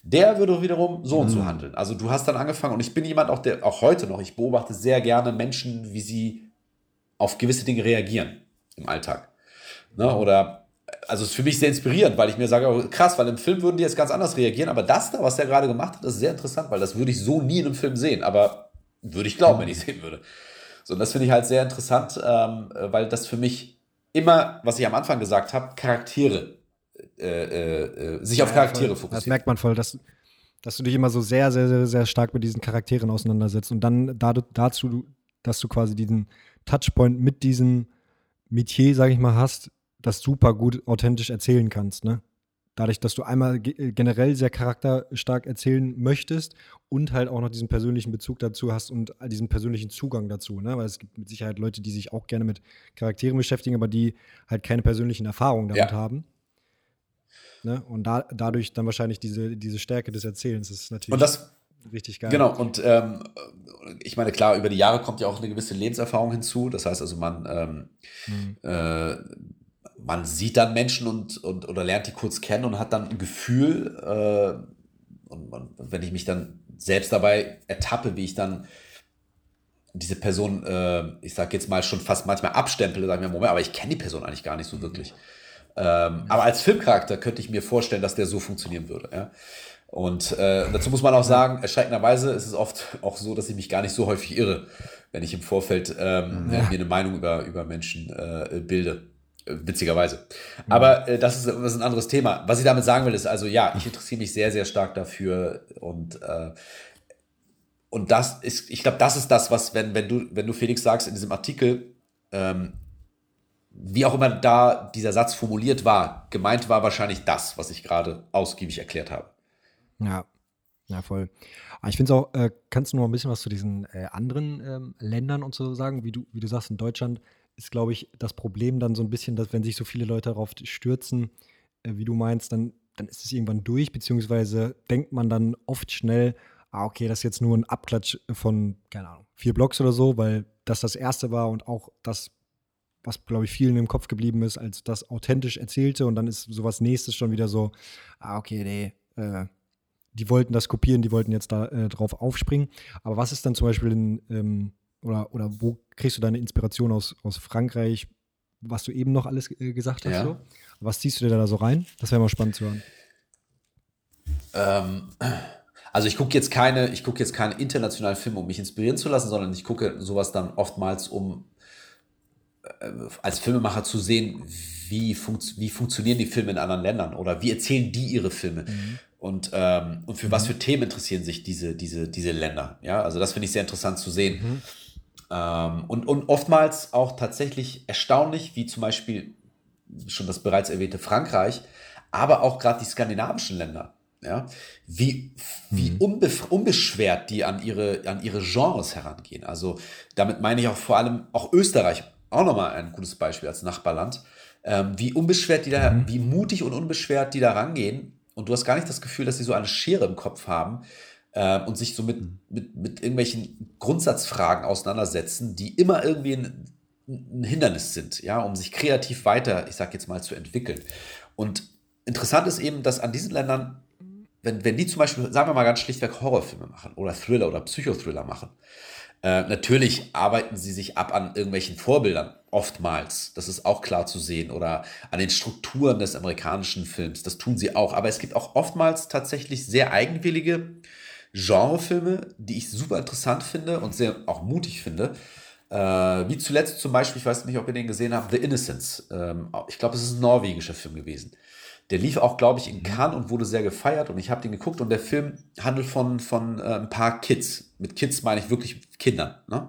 Der würde wiederum so und so mhm. handeln. Also du hast dann angefangen und ich bin jemand auch, der auch heute noch, ich beobachte sehr gerne Menschen, wie sie auf gewisse Dinge reagieren im Alltag. Ne? Oder also ist für mich sehr inspirierend, weil ich mir sage, oh, krass, weil im Film würden die jetzt ganz anders reagieren, aber das da, was er gerade gemacht hat, ist sehr interessant, weil das würde ich so nie in einem Film sehen, aber würde ich glauben, wenn ich sehen würde. So, und das finde ich halt sehr interessant, ähm, weil das für mich immer, was ich am Anfang gesagt habe, Charaktere äh, äh, äh, sich ja, auf Charaktere
voll.
fokussiert.
Das merkt man voll, dass, dass du dich immer so sehr, sehr, sehr, sehr stark mit diesen Charakteren auseinandersetzt und dann dazu, dass du quasi diesen Touchpoint mit diesem Metier, sage ich mal, hast, das super gut authentisch erzählen kannst, ne? Dadurch, dass du einmal generell sehr charakterstark erzählen möchtest und halt auch noch diesen persönlichen Bezug dazu hast und diesen persönlichen Zugang dazu, ne? Weil es gibt mit Sicherheit Leute, die sich auch gerne mit Charakteren beschäftigen, aber die halt keine persönlichen Erfahrungen damit ja. haben. Ne? Und da, dadurch dann wahrscheinlich diese, diese Stärke des Erzählens das ist natürlich
und das, richtig geil. Genau, und ähm, ich meine, klar, über die Jahre kommt ja auch eine gewisse Lebenserfahrung hinzu. Das heißt also, man, ähm, mhm. äh, man sieht dann Menschen und, und oder lernt die kurz kennen und hat dann ein Gefühl, äh, und, man, wenn ich mich dann selbst dabei ertappe, wie ich dann diese Person, äh, ich sag jetzt mal schon fast manchmal abstempele, sagen wir, Moment, aber ich kenne die Person eigentlich gar nicht so wirklich. Ähm, aber als Filmcharakter könnte ich mir vorstellen, dass der so funktionieren würde. Ja? Und äh, dazu muss man auch sagen, erschreckenderweise ist es oft auch so, dass ich mich gar nicht so häufig irre, wenn ich im Vorfeld ähm, ja. mir eine Meinung über, über Menschen äh, bilde. Äh, witzigerweise. Aber äh, das, ist, das ist ein anderes Thema. Was ich damit sagen will, ist also, ja, ich interessiere mich sehr, sehr stark dafür und äh, und das ist, ich glaube, das ist das, was, wenn, wenn du, wenn du Felix sagst in diesem Artikel, ähm, wie auch immer da dieser Satz formuliert war, gemeint war wahrscheinlich das, was ich gerade ausgiebig erklärt habe.
Ja, ja, voll. Aber ich finde es auch, äh, kannst du noch ein bisschen was zu diesen äh, anderen ähm, Ländern und so sagen? Wie du, wie du sagst, in Deutschland ist, glaube ich, das Problem dann so ein bisschen, dass wenn sich so viele Leute darauf stürzen, äh, wie du meinst, dann, dann ist es irgendwann durch, beziehungsweise denkt man dann oft schnell, ah, okay, das ist jetzt nur ein Abklatsch von, keine Ahnung, vier Blocks oder so, weil das das erste war und auch das was, glaube ich, vielen im Kopf geblieben ist, als das authentisch erzählte. Und dann ist sowas nächstes schon wieder so, ah, okay, nee, äh, die wollten das kopieren, die wollten jetzt da äh, drauf aufspringen. Aber was ist dann zum Beispiel in, ähm, oder, oder wo kriegst du deine Inspiration aus, aus Frankreich, was du eben noch alles äh, gesagt hast? Ja. So? Was ziehst du dir da so rein? Das wäre mal spannend zu hören.
Ähm, also ich gucke jetzt keine, ich gucke jetzt keine internationalen Filme, um mich inspirieren zu lassen, sondern ich gucke sowas dann oftmals, um als Filmemacher zu sehen, wie, funkt, wie funktionieren die Filme in anderen Ländern oder wie erzählen die ihre Filme. Mhm. Und, ähm, und für mhm. was für Themen interessieren sich diese, diese, diese Länder? Ja, also das finde ich sehr interessant zu sehen. Mhm. Ähm, und, und oftmals auch tatsächlich erstaunlich, wie zum Beispiel schon das bereits erwähnte Frankreich, aber auch gerade die skandinavischen Länder. Ja, wie, wie mhm. unbeschwert die an ihre, an ihre Genres herangehen. Also damit meine ich auch vor allem auch Österreich, auch nochmal ein gutes Beispiel als Nachbarland. Ähm, wie unbeschwert die da, mhm. wie mutig und unbeschwert die da rangehen. Und du hast gar nicht das Gefühl, dass sie so eine Schere im Kopf haben äh, und sich so mit, mhm. mit, mit irgendwelchen Grundsatzfragen auseinandersetzen, die immer irgendwie ein, ein Hindernis sind, ja, um sich kreativ weiter, ich sag jetzt mal, zu entwickeln. Und interessant ist eben, dass an diesen Ländern wenn, wenn die zum Beispiel, sagen wir mal ganz schlichtweg Horrorfilme machen oder Thriller oder Psychothriller machen, äh, natürlich arbeiten sie sich ab an irgendwelchen Vorbildern, oftmals. Das ist auch klar zu sehen. Oder an den Strukturen des amerikanischen Films. Das tun sie auch. Aber es gibt auch oftmals tatsächlich sehr eigenwillige Genrefilme, die ich super interessant finde und sehr auch mutig finde. Äh, wie zuletzt zum Beispiel, ich weiß nicht, ob ihr den gesehen habt, The Innocents. Ähm, ich glaube, es ist ein norwegischer Film gewesen. Der lief auch, glaube ich, in mhm. Cannes und wurde sehr gefeiert und ich habe den geguckt und der Film handelt von, von äh, ein paar Kids. Mit Kids meine ich wirklich Kindern. Ne?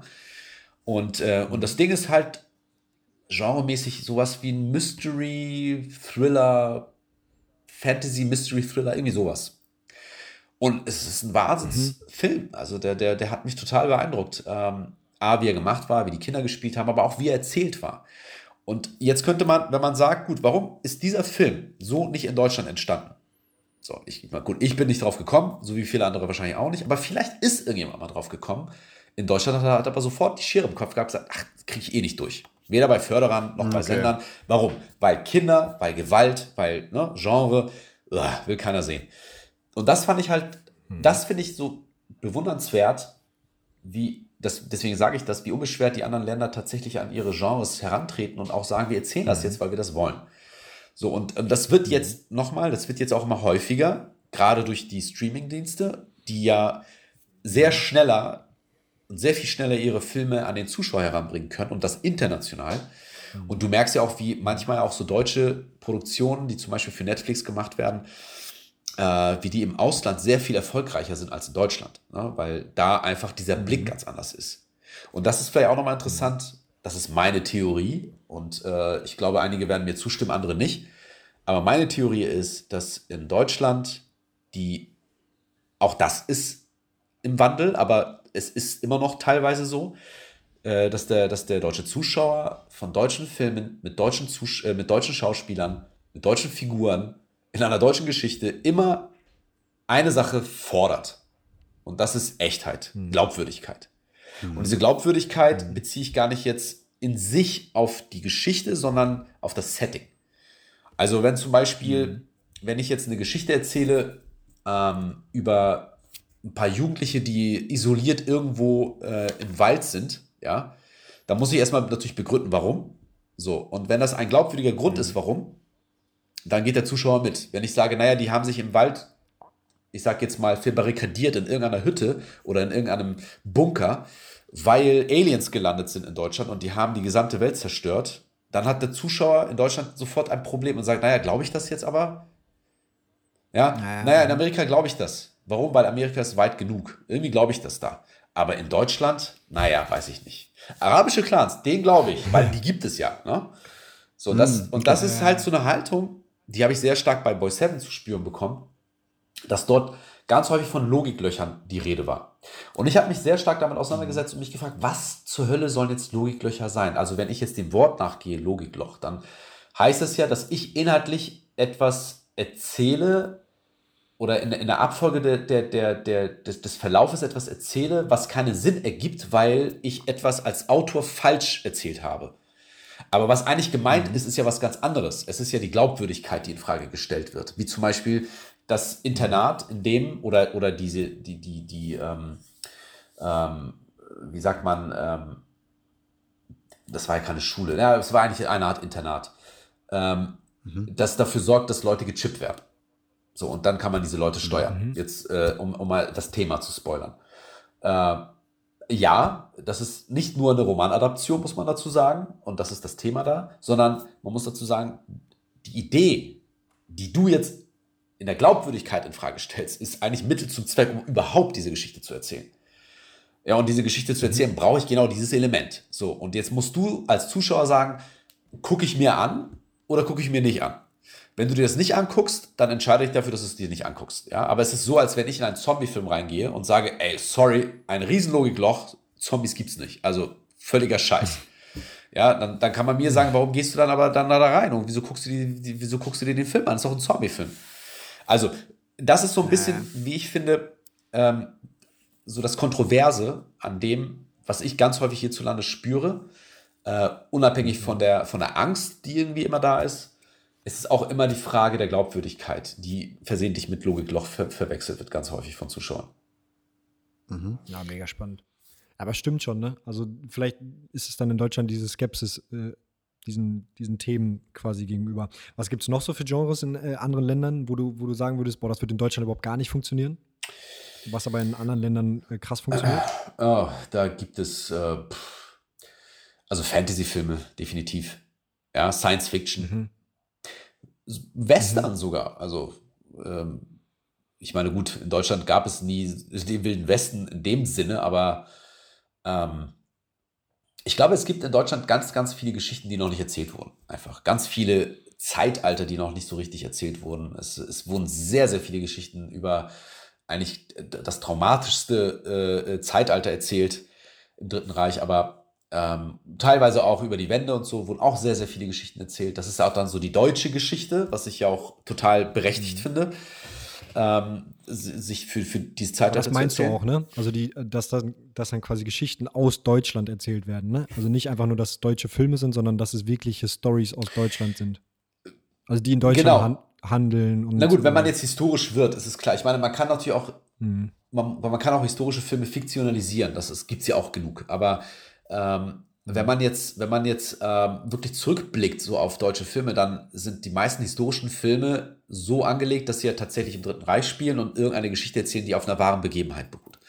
Und, äh, und das Ding ist halt genremäßig sowas wie ein Mystery, Thriller, Fantasy, Mystery, Thriller, irgendwie sowas. Und es ist ein Wahnsinnsfilm. Mhm. Also der, der, der hat mich total beeindruckt. Ähm, A, wie er gemacht war, wie die Kinder gespielt haben, aber auch wie er erzählt war. Und jetzt könnte man, wenn man sagt, gut, warum ist dieser Film so nicht in Deutschland entstanden? So, ich, gut, ich bin nicht drauf gekommen, so wie viele andere wahrscheinlich auch nicht, aber vielleicht ist irgendjemand mal drauf gekommen. In Deutschland hat er hat aber sofort die Schere im Kopf gehabt und gesagt, ach, kriege ich eh nicht durch. Weder bei Förderern noch okay. bei Sendern. Warum? Weil Kinder, weil Gewalt, weil ne, Genre, ugh, will keiner sehen. Und das fand ich halt, hm. das finde ich so bewundernswert, wie das, deswegen sage ich das, wie unbeschwert die anderen Länder tatsächlich an ihre Genres herantreten und auch sagen, wir erzählen das mhm. jetzt, weil wir das wollen. So, und, und das wird mhm. jetzt nochmal, das wird jetzt auch immer häufiger, gerade durch die Streaming-Dienste, die ja sehr schneller und sehr viel schneller ihre Filme an den Zuschauer heranbringen können und das international. Mhm. Und du merkst ja auch, wie manchmal auch so deutsche Produktionen, die zum Beispiel für Netflix gemacht werden, äh, wie die im Ausland sehr viel erfolgreicher sind als in Deutschland, ne? weil da einfach dieser mhm. Blick ganz anders ist. Und das ist vielleicht auch nochmal interessant. Das ist meine Theorie und äh, ich glaube, einige werden mir zustimmen, andere nicht. Aber meine Theorie ist, dass in Deutschland die, auch das ist im Wandel, aber es ist immer noch teilweise so, äh, dass, der, dass der deutsche Zuschauer von deutschen Filmen mit deutschen, Zus äh, mit deutschen Schauspielern, mit deutschen Figuren in einer deutschen Geschichte immer eine Sache fordert. Und das ist Echtheit, hm. Glaubwürdigkeit. Hm. Und diese Glaubwürdigkeit hm. beziehe ich gar nicht jetzt in sich auf die Geschichte, sondern auf das Setting. Also wenn zum Beispiel, hm. wenn ich jetzt eine Geschichte erzähle ähm, über ein paar Jugendliche, die isoliert irgendwo äh, im Wald sind, ja, dann muss ich erstmal natürlich begründen, warum. So, und wenn das ein glaubwürdiger Grund hm. ist, warum, dann geht der Zuschauer mit. Wenn ich sage, naja, die haben sich im Wald, ich sag jetzt mal, verbarrikadiert in irgendeiner Hütte oder in irgendeinem Bunker, weil Aliens gelandet sind in Deutschland und die haben die gesamte Welt zerstört, dann hat der Zuschauer in Deutschland sofort ein Problem und sagt, naja, glaube ich das jetzt aber? Ja, naja, naja in Amerika glaube ich das. Warum? Weil Amerika ist weit genug. Irgendwie glaube ich das da. Aber in Deutschland, naja, weiß ich nicht. Arabische Clans, den glaube ich, weil die gibt es ja. Ne? So, das, hm, und das ist halt so eine Haltung, die habe ich sehr stark bei Boy 7 zu spüren bekommen, dass dort ganz häufig von Logiklöchern die Rede war. Und ich habe mich sehr stark damit auseinandergesetzt und mich gefragt, was zur Hölle sollen jetzt Logiklöcher sein? Also wenn ich jetzt dem Wort nachgehe, Logikloch, dann heißt es ja, dass ich inhaltlich etwas erzähle oder in, in der Abfolge der, der, der, der, des, des Verlaufes etwas erzähle, was keinen Sinn ergibt, weil ich etwas als Autor falsch erzählt habe. Aber was eigentlich gemeint mhm. ist, ist ja was ganz anderes. Es ist ja die Glaubwürdigkeit, die in Frage gestellt wird. Wie zum Beispiel das Internat, in dem oder, oder diese, die, die, die, ähm, ähm, wie sagt man, ähm, das war ja keine Schule, ja, es war eigentlich eine Art Internat, ähm, mhm. das dafür sorgt, dass Leute gechippt werden. So, und dann kann man diese Leute steuern. Mhm. Jetzt, äh, um, um mal das Thema zu spoilern. Äh, ja, das ist nicht nur eine Romanadaption, muss man dazu sagen, und das ist das Thema da, sondern man muss dazu sagen, die Idee, die du jetzt in der Glaubwürdigkeit in Frage stellst, ist eigentlich Mittel zum Zweck, um überhaupt diese Geschichte zu erzählen. Ja, und diese Geschichte zu erzählen, brauche ich genau dieses Element. So, und jetzt musst du als Zuschauer sagen, gucke ich mir an oder gucke ich mir nicht an? Wenn du dir das nicht anguckst, dann entscheide ich dafür, dass du es dir nicht anguckst. Ja? Aber es ist so, als wenn ich in einen Zombie-Film reingehe und sage, ey, sorry, ein Riesenlogikloch, Zombies gibt's nicht. Also völliger Scheiß. Ja, dann, dann kann man mir sagen, warum gehst du dann aber dann da rein und wieso guckst du, die, die, wieso guckst du dir den Film an? Das ist doch ein Zombie-Film. Also, das ist so ein bisschen, wie ich finde, ähm, so das Kontroverse an dem, was ich ganz häufig hierzulande spüre, äh, unabhängig von der, von der Angst, die irgendwie immer da ist, es ist auch immer die Frage der Glaubwürdigkeit, die versehentlich mit Logikloch ver verwechselt wird, ganz häufig von Zuschauern.
Mhm. Ja, mega spannend. Aber stimmt schon, ne? Also vielleicht ist es dann in Deutschland diese Skepsis äh, diesen, diesen Themen quasi gegenüber. Was gibt es noch so für Genres in äh, anderen Ländern, wo du, wo du sagen würdest, boah, das wird in Deutschland überhaupt gar nicht funktionieren? Was aber in anderen Ländern äh, krass funktioniert?
Äh, oh, da gibt es äh, also Fantasy-Filme, definitiv. Ja, Science Fiction. Mhm. Western mhm. sogar. Also ähm, ich meine, gut, in Deutschland gab es nie den Wilden Westen in dem Sinne, aber ähm, ich glaube, es gibt in Deutschland ganz, ganz viele Geschichten, die noch nicht erzählt wurden. Einfach ganz viele Zeitalter, die noch nicht so richtig erzählt wurden. Es, es wurden sehr, sehr viele Geschichten über eigentlich das traumatischste äh, Zeitalter erzählt im Dritten Reich, aber ähm, teilweise auch über die Wende und so wurden auch sehr, sehr viele Geschichten erzählt. Das ist auch dann so die deutsche Geschichte, was ich ja auch total berechtigt mhm. finde ähm, sich für, für diese Zeit
Das meinst du auch, ne? Also die, dass dann, dass dann quasi Geschichten aus Deutschland erzählt werden, ne? Also nicht einfach nur, dass es deutsche Filme sind, sondern dass es wirkliche Stories aus Deutschland sind. Also die in Deutschland genau. han handeln.
Und, Na gut, wenn man jetzt historisch wird, ist es klar. Ich meine, man kann natürlich auch, mhm. man, man kann auch historische Filme fiktionalisieren. Das gibt es ja auch genug. Aber ähm, wenn man jetzt, wenn man jetzt ähm, wirklich zurückblickt so auf deutsche Filme, dann sind die meisten historischen Filme so angelegt, dass sie ja tatsächlich im Dritten Reich spielen und irgendeine Geschichte erzählen, die auf einer wahren Begebenheit beruht.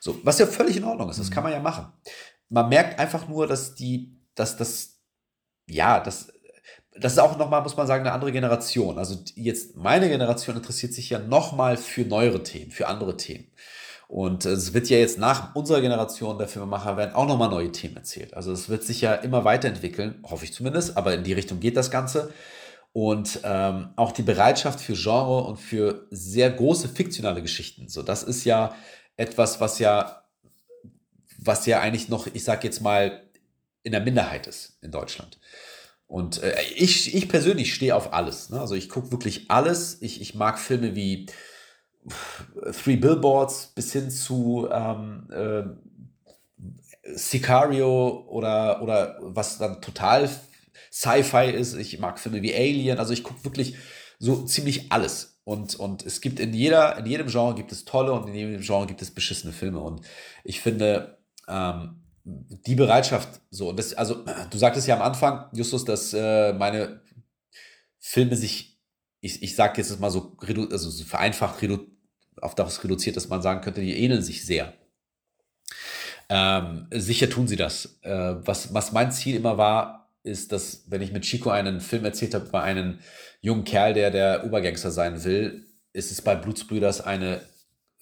So, was ja völlig in Ordnung ist, das kann man ja machen. Man merkt einfach nur, dass die, dass das, ja, das, das ist auch nochmal, muss man sagen, eine andere Generation. Also jetzt meine Generation interessiert sich ja nochmal für neuere Themen, für andere Themen. Und es wird ja jetzt nach unserer Generation der Filmemacher werden auch nochmal neue Themen erzählt. Also es wird sich ja immer weiterentwickeln, hoffe ich zumindest, aber in die Richtung geht das Ganze. Und ähm, auch die Bereitschaft für Genre und für sehr große fiktionale Geschichten. So, das ist ja etwas, was ja, was ja eigentlich noch, ich sag jetzt mal, in der Minderheit ist in Deutschland. Und äh, ich, ich persönlich stehe auf alles. Ne? Also ich gucke wirklich alles. Ich, ich mag Filme wie Three Billboards bis hin zu ähm, äh, Sicario oder, oder was dann total Sci-Fi ist. Ich mag Filme wie Alien, also ich gucke wirklich so ziemlich alles. Und, und es gibt in, jeder, in jedem Genre gibt es tolle und in jedem Genre gibt es beschissene Filme. Und ich finde, ähm, die Bereitschaft, so, das, also du sagtest ja am Anfang, Justus, dass äh, meine Filme sich, ich, ich sage jetzt mal so, also so vereinfacht redu auf das reduziert, dass man sagen könnte, die ähneln sich sehr. Ähm, sicher tun sie das. Äh, was, was mein Ziel immer war, ist, dass, wenn ich mit Chico einen Film erzählt habe über einen jungen Kerl, der der Obergangster sein will, ist es bei Blutsbrüders eine,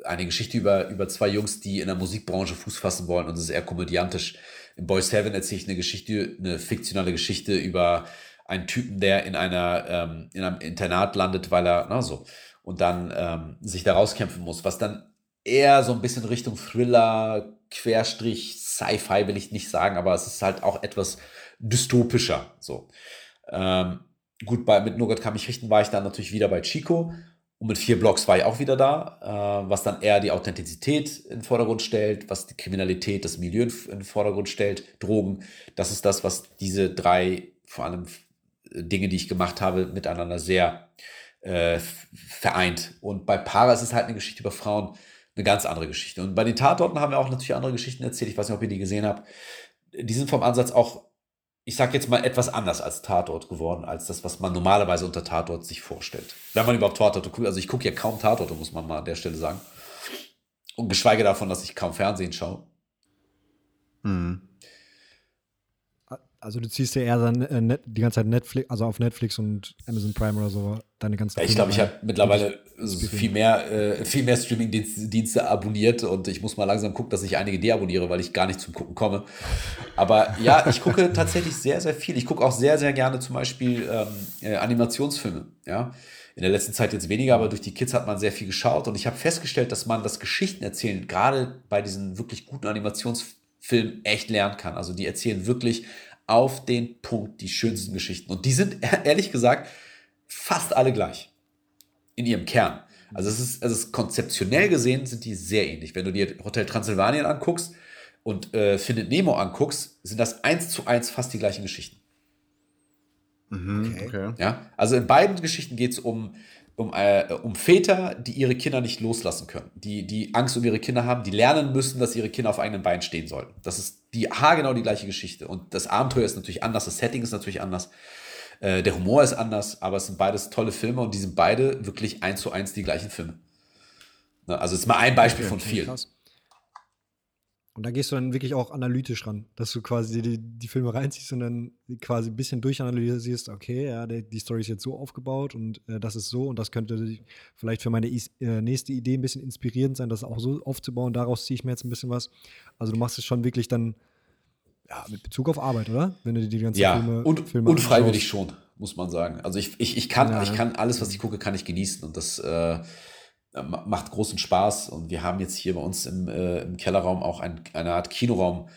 eine Geschichte über, über zwei Jungs, die in der Musikbranche Fuß fassen wollen und es ist eher komödiantisch. In Boys Heaven erzähle ich eine Geschichte, eine fiktionale Geschichte über einen Typen, der in einer ähm, in einem Internat landet, weil er, na so, und dann ähm, sich da rauskämpfen muss, was dann eher so ein bisschen Richtung Thriller, Querstrich, Sci-Fi will ich nicht sagen, aber es ist halt auch etwas dystopischer. So. Ähm, gut, bei, mit Nougat kann mich richten, war ich dann natürlich wieder bei Chico. Und mit vier Blocks war ich auch wieder da, äh, was dann eher die Authentizität in den Vordergrund stellt, was die Kriminalität, das Milieu in den Vordergrund stellt, Drogen. Das ist das, was diese drei, vor allem Dinge, die ich gemacht habe, miteinander sehr äh, vereint. Und bei Para ist es halt eine Geschichte über Frauen, eine ganz andere Geschichte. Und bei den Tatorten haben wir auch natürlich andere Geschichten erzählt. Ich weiß nicht, ob ihr die gesehen habt. Die sind vom Ansatz auch, ich sag jetzt mal, etwas anders als Tatort geworden, als das, was man normalerweise unter Tatort sich vorstellt. Wenn man überhaupt Tatorte guckt. Also ich gucke ja kaum Tatorte, muss man mal an der Stelle sagen. Und geschweige davon, dass ich kaum Fernsehen schaue.
Mhm. Also du ziehst ja eher dann äh, die ganze Zeit Netflix, also auf Netflix und Amazon Prime oder so, deine ganzen.
Ja, ich glaube, ich habe mittlerweile viel mehr, äh, viel mehr Streaming-Dienste abonniert und ich muss mal langsam gucken, dass ich einige deabonniere, weil ich gar nicht zum Gucken komme. Aber ja, ich gucke *laughs* tatsächlich sehr, sehr viel. Ich gucke auch sehr, sehr gerne zum Beispiel ähm, äh, Animationsfilme. Ja, in der letzten Zeit jetzt weniger, aber durch die Kids hat man sehr viel geschaut und ich habe festgestellt, dass man das Geschichten erzählen, gerade bei diesen wirklich guten Animationsfilmen echt lernen kann. Also die erzählen wirklich auf den Punkt die schönsten Geschichten. Und die sind *laughs* ehrlich gesagt fast alle gleich in ihrem Kern. Also es ist, also es ist konzeptionell gesehen sind die sehr ähnlich. Wenn du dir Hotel Transylvanien anguckst und äh, Findet Nemo anguckst, sind das eins zu eins fast die gleichen Geschichten.
Mhm, okay. okay.
Ja, also in beiden Geschichten geht es um um, äh, um Väter, die ihre Kinder nicht loslassen können, die, die Angst um ihre Kinder haben, die lernen müssen, dass ihre Kinder auf eigenen Beinen stehen sollten. Das ist die haargenau die gleiche Geschichte. Und das Abenteuer ist natürlich anders, das Setting ist natürlich anders, äh, der Humor ist anders, aber es sind beides tolle Filme und die sind beide wirklich eins zu eins die gleichen Filme. Ne, also, es ist mal ein Beispiel okay, von vielen. Krass.
Und da gehst du dann wirklich auch analytisch ran, dass du quasi die, die Filme reinziehst und dann quasi ein bisschen durchanalysierst, okay, ja, der, die Story ist jetzt so aufgebaut und äh, das ist so und das könnte vielleicht für meine is, äh, nächste Idee ein bisschen inspirierend sein, das auch so aufzubauen. Daraus ziehe ich mir jetzt ein bisschen was. Also du machst es schon wirklich dann ja, mit Bezug auf Arbeit, oder?
Wenn du dir die ganzen ja, Filme, und, Filme unfreiwillig schon, muss man sagen. Also ich, ich, ich, kann, ja, ich kann alles, was ich gucke, kann ich genießen und das äh, macht großen Spaß. Und wir haben jetzt hier bei uns im, äh, im Kellerraum auch ein, eine Art Kinoraum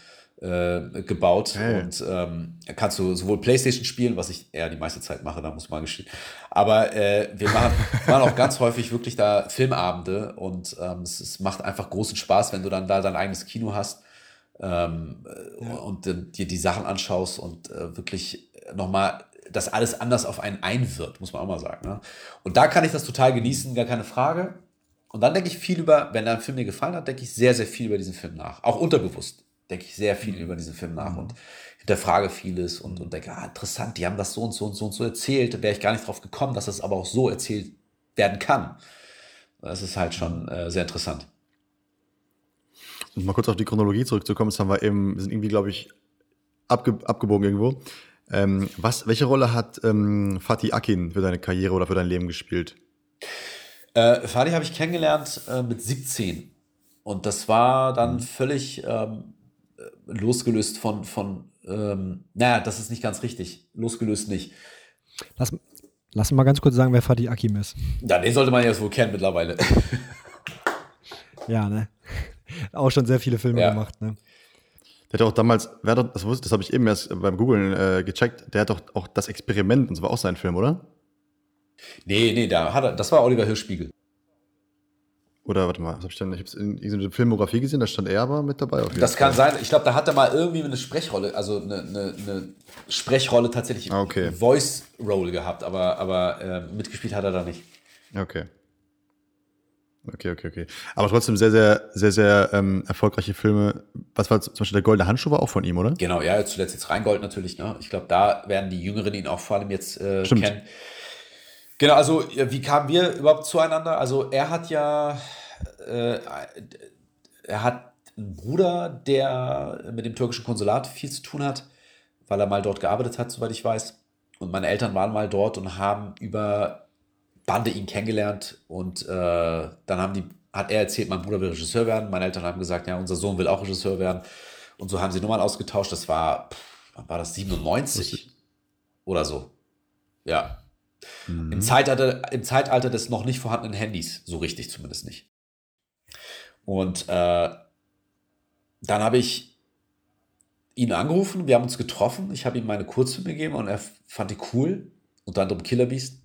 äh, gebaut. Hey. Und ähm, kannst du sowohl Playstation spielen, was ich eher die meiste Zeit mache, da muss man gestehen. Aber äh, wir machen, *laughs* machen auch ganz häufig wirklich da Filmabende und ähm, es, es, macht einfach großen Spaß, wenn du dann da dein eigenes Kino hast. Ähm, ja. und dir die Sachen anschaust und äh, wirklich nochmal das alles anders auf einen einwirkt, muss man auch mal sagen. Ne? Und da kann ich das total genießen, gar keine Frage. Und dann denke ich viel über, wenn ein Film mir gefallen hat, denke ich sehr, sehr viel über diesen Film nach. Auch unterbewusst denke ich sehr viel über diesen Film nach mhm. und hinterfrage vieles und, und denke, ah, interessant, die haben das so und so und so und so erzählt. Da wäre ich gar nicht drauf gekommen, dass das aber auch so erzählt werden kann. Das ist halt schon äh, sehr interessant.
Und mal kurz auf die Chronologie zurückzukommen, das haben wir eben, wir sind irgendwie, glaube ich, abge abgebogen irgendwo. Ähm, was, welche Rolle hat ähm, Fatih Akin für deine Karriere oder für dein Leben gespielt?
Äh, Fadi habe ich kennengelernt äh, mit 17. Und das war dann mhm. völlig ähm, losgelöst von, von ähm, naja, das ist nicht ganz richtig. Losgelöst nicht.
Lass, lass mal ganz kurz sagen, wer Fatih Akim ist.
Ja, den sollte man ja wohl kennen mittlerweile. *laughs*
ja, ne? *laughs* Auch schon sehr viele Filme ja. gemacht, ne?
Der hat auch damals, wer hat, das, das habe ich eben erst beim Googlen äh, gecheckt, der hat doch auch das Experiment, und das war auch sein Film, oder?
Nee, nee, da hat er, das war Oliver Hirschspiegel.
Oder warte mal, was hab ich denn? Ich habe es in irgendeiner Filmografie gesehen, da stand er aber mit dabei.
das kann sein. Ich glaube, da hat er mal irgendwie eine Sprechrolle, also eine, eine, eine Sprechrolle tatsächlich,
okay.
Voice Role gehabt, aber, aber äh, mitgespielt hat er da nicht.
Okay. Okay, okay, okay. Aber trotzdem sehr, sehr, sehr, sehr ähm, erfolgreiche Filme. Was war zum Beispiel der Goldene Handschuh war auch von ihm, oder?
Genau, ja, zuletzt jetzt Rheingold natürlich. Ne? Ich glaube, da werden die Jüngeren ihn auch vor allem jetzt äh, kennen. Genau, also wie kamen wir überhaupt zueinander? Also er hat ja, äh, er hat einen Bruder, der mit dem türkischen Konsulat viel zu tun hat, weil er mal dort gearbeitet hat, soweit ich weiß. Und meine Eltern waren mal dort und haben über Bande ihn kennengelernt. Und äh, dann haben die, hat er erzählt, mein Bruder will Regisseur werden. Meine Eltern haben gesagt, ja, unser Sohn will auch Regisseur werden. Und so haben sie Nummern ausgetauscht. Das war, pff, war das 97 oder so. Ja, Mhm. Im, Zeitalter, Im Zeitalter des noch nicht vorhandenen Handys, so richtig zumindest nicht. Und äh, dann habe ich ihn angerufen, wir haben uns getroffen, ich habe ihm meine Kurzfilme gegeben und er fand die cool, unter anderem Killer Beast.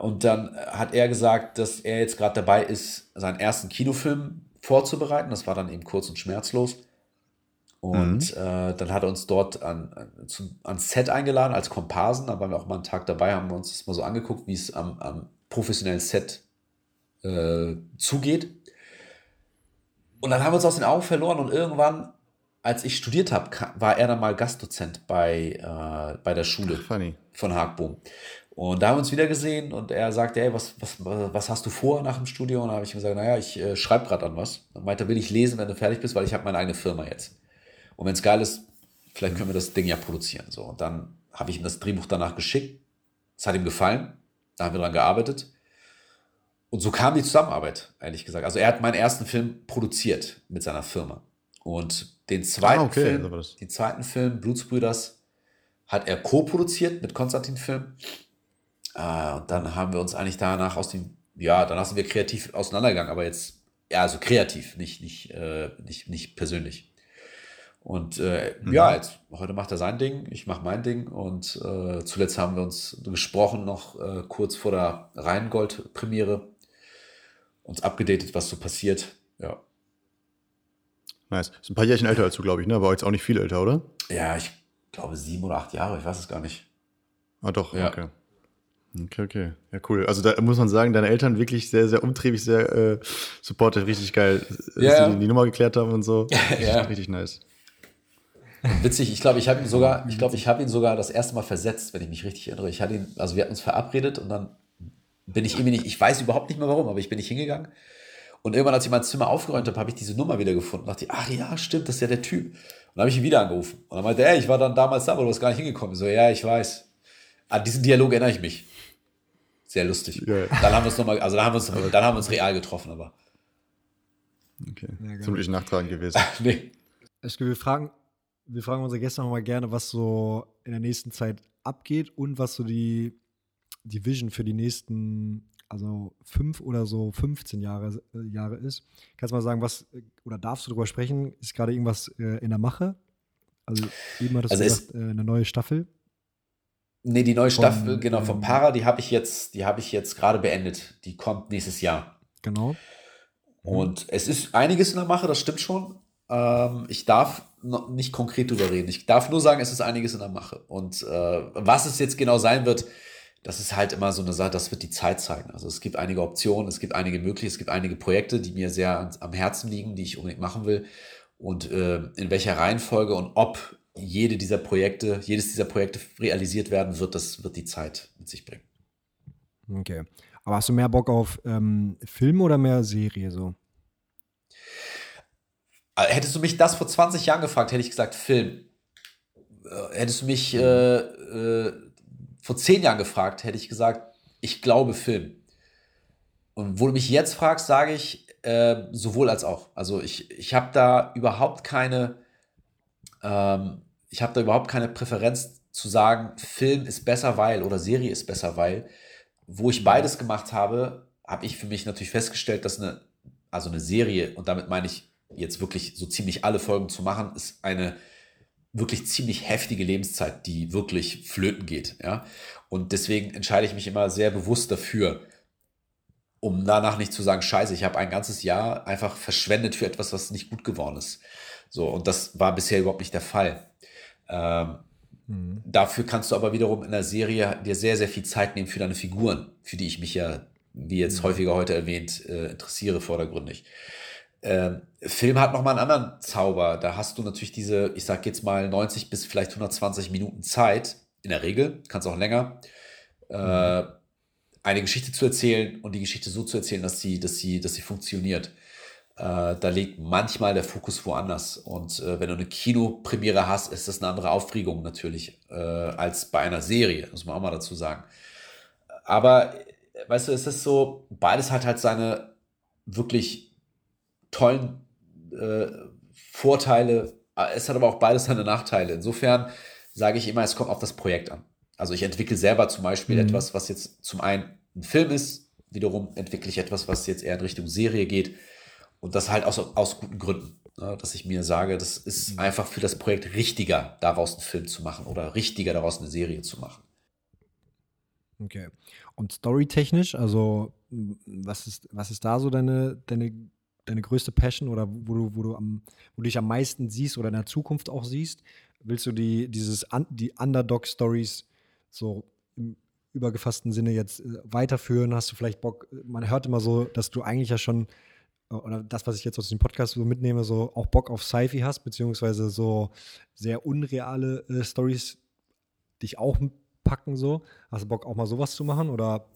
Und dann hat er gesagt, dass er jetzt gerade dabei ist, seinen ersten Kinofilm vorzubereiten. Das war dann eben kurz und schmerzlos. Und mhm. äh, dann hat er uns dort an, an, ans Set eingeladen als Komparsen. Da waren wir auch mal einen Tag dabei, haben wir uns das mal so angeguckt, wie es am, am professionellen Set äh, zugeht. Und dann haben wir uns aus den Augen verloren und irgendwann, als ich studiert habe, war er dann mal Gastdozent bei, äh, bei der Schule
Ach,
von Haagboom. Und da haben wir uns wieder gesehen und er sagte, hey, was, was, was hast du vor nach dem Studio? Und da habe ich gesagt, naja, ich äh, schreibe gerade an was. Dann meinte er, will ich lesen, wenn du fertig bist, weil ich habe meine eigene Firma jetzt. Und wenn es geil ist, vielleicht können wir das Ding ja produzieren. So, und dann habe ich ihm das Drehbuch danach geschickt. Es hat ihm gefallen. Da haben wir dran gearbeitet. Und so kam die Zusammenarbeit, ehrlich gesagt. Also er hat meinen ersten Film produziert mit seiner Firma. Und den zweiten
Ah, okay,
Film,
so war das.
den zweiten Film, Blutsbrüders, hat er co-produziert mit Konstantin Film. Äh, und dann haben wir uns eigentlich danach aus dem, ja, danach sind wir kreativ auseinandergegangen, aber jetzt, ja, also kreativ, nicht, nicht, äh, nicht, nicht persönlich. Und äh, ja, jetzt, heute macht er sein Ding, ich mache mein Ding und äh, zuletzt haben wir uns gesprochen, noch äh, kurz vor der Rheingold-Premiere, uns abgedatet, was so passiert. Ja,
Nice. Ist ein paar Jährchen älter als du, glaube ich, ne? Aber jetzt auch nicht viel älter, oder?
ja ich glaube sieben oder acht Jahre, ich weiß es gar nicht.
Ah, doch,
Ja.
okay. Okay, okay. Ja, cool. Also da muss man sagen, deine Eltern wirklich sehr, sehr umtriebig, sehr äh, supportive, richtig geil, dass
Ja.
die die Nummer geklärt haben und so. *laughs*
Ja.
Richtig nice.
Witzig, ich glaube, ich habe ihn sogar, ich glaube, ich habe ihn sogar das erste Mal versetzt, wenn ich mich richtig erinnere. Ich hatte ihn, also wir hatten uns verabredet und dann bin ich irgendwie nicht, ich weiß überhaupt nicht mehr warum, aber ich bin nicht hingegangen. Und irgendwann, als ich mein Zimmer aufgeräumt habe, habe ich diese Nummer wieder gefunden. dachte ich, ach ja, stimmt, das ist ja der Typ. Und dann habe ich ihn wieder angerufen. Und dann meinte er, ich war dann damals da, aber du bist gar nicht hingekommen. Ich so, ja, ich weiß. An diesen Dialog erinnere ich mich. Sehr lustig.
Ja.
Dann haben wir uns nochmal, also dann haben wir uns, dann haben wir uns real getroffen, aber
Okay.
Ja.
Ziemlich nachtragend gewesen. *laughs*
nee.
Ich, wir, fragen, wir fragen unsere Gäste noch mal gerne, was so in der nächsten Zeit abgeht und was so die, die Vision für die nächsten, also fünf oder so 15 Jahre, äh, Jahre ist. Kannst du mal sagen, was, äh, oder darfst du darüber sprechen? Ist gerade irgendwas äh, in der Mache? Also eben hattest
Also
du gesagt, äh, eine neue Staffel.
Nee, die neue
Von,
Staffel, genau,
ähm,
Para, die habe ich jetzt, die habe ich jetzt gerade beendet. Die kommt nächstes Jahr.
Genau.
Und es ist einiges in der Mache, das stimmt schon. Ähm, ich darf nicht konkret drüber reden. Ich darf nur sagen, es ist einiges in der Mache. Und äh, was es jetzt genau sein wird, das ist halt immer so eine Sache, das wird die Zeit zeigen. Also es gibt einige Optionen, es gibt einige Möglichkeiten, es gibt einige Projekte, die mir sehr am Herzen liegen, die ich unbedingt machen will. Und äh, in welcher Reihenfolge und ob jede dieser Projekte, jedes dieser Projekte realisiert werden wird, das wird die Zeit mit sich bringen.
Okay. Aber hast du mehr Bock auf ähm, Film oder mehr Serie so?
Äh, Hättest du mich das vor 20 Jahren gefragt, hätte ich gesagt Film. Äh, Hättest du mich äh, äh, vor 10 Jahren gefragt, hätte ich gesagt, ich glaube Film. Und wo du mich jetzt fragst, sage ich äh, sowohl als auch. Also ich, ich habe da überhaupt keine, ähm, ich habe da überhaupt keine Präferenz zu sagen, Film ist besser, weil oder Serie ist besser, weil. Wo ich beides gemacht habe, habe ich für mich natürlich festgestellt, dass eine, also eine Serie, und damit meine ich jetzt wirklich so ziemlich alle Folgen zu machen, ist eine wirklich ziemlich heftige Lebenszeit, die wirklich flöten geht. Ja? Und deswegen entscheide ich mich immer sehr bewusst dafür, um danach nicht zu sagen, scheiße, ich habe ein ganzes Jahr einfach verschwendet für etwas, was nicht gut geworden ist. So, und das war bisher überhaupt nicht der Fall. Ähm, Dafür kannst du aber wiederum in der Serie dir sehr, sehr viel Zeit nehmen für deine Figuren, für die ich mich ja, wie jetzt häufiger heute erwähnt, äh, interessiere vordergründig. Ähm, Film hat nochmal einen anderen Zauber. Da hast du natürlich diese, ich sag jetzt mal 90 bis vielleicht 120 Minuten Zeit, in der Regel, kannst auch länger, äh, eine Geschichte zu erzählen und die Geschichte so zu erzählen, dass sie, dass sie, dass sie funktioniert. Äh, da liegt manchmal der Fokus woanders. Und äh, wenn du eine Kinopremiere hast, ist das eine andere Aufregung natürlich äh, als bei einer Serie, muss man auch mal dazu sagen. Aber, äh, weißt du, es ist so, beides hat halt seine wirklich tollen äh, Vorteile. Es hat aber auch beides seine Nachteile. Insofern sage ich immer, es kommt auf das Projekt an. Also ich entwickle selber zum Beispiel
Mhm.
etwas, was jetzt zum einen ein Film ist, wiederum entwickle ich etwas, was jetzt eher in Richtung Serie geht. Und das halt aus, aus guten Gründen. Ne? Dass ich mir sage, das ist einfach für das Projekt richtiger, daraus einen Film zu machen oder richtiger, daraus eine Serie zu machen.
Okay. Und storytechnisch, also was ist, was ist da so deine, deine, deine größte Passion oder wo du, wo du am, wo dich am meisten siehst oder in der Zukunft auch siehst? Willst du die, dieses, die Underdog-Stories so im übergefassten Sinne jetzt äh, weiterführen? Hast du vielleicht Bock, man hört immer so, dass du eigentlich ja schon, äh, oder das, was ich jetzt aus dem Podcast so mitnehme, so auch Bock auf Sci-Fi hast, beziehungsweise so sehr unreale äh, Stories dich auch packen so? Hast du Bock auch mal sowas zu machen oder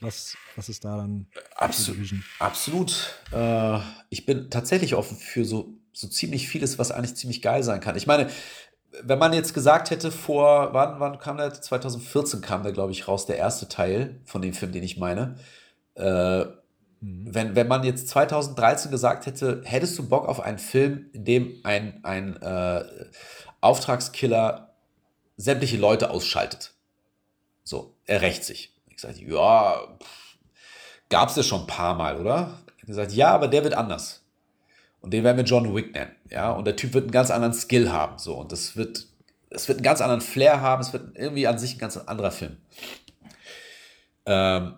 was, was ist da dann
Absolut. Absolut. Äh, ich bin tatsächlich offen für so, so ziemlich vieles, was eigentlich ziemlich geil sein kann. Ich meine, wenn man jetzt gesagt hätte vor, wann, wann kam der? 2014 kam der, glaube ich, raus, der erste Teil von dem Film, den ich meine. Äh, wenn, wenn man jetzt 2013 gesagt hätte, hättest du Bock auf einen Film, in dem ein, ein äh, Auftragskiller sämtliche Leute ausschaltet? So, er rächt sich. Ich sage, ja, gab es ja schon ein paar Mal, oder? Er gesagt, ja, aber der wird anders. Und den werden wir John Wick nennen. Ja, und der Typ wird einen ganz anderen Skill haben. So, und das wird, es wird einen ganz anderen Flair haben. Es wird irgendwie an sich ein ganz anderer Film. Ähm,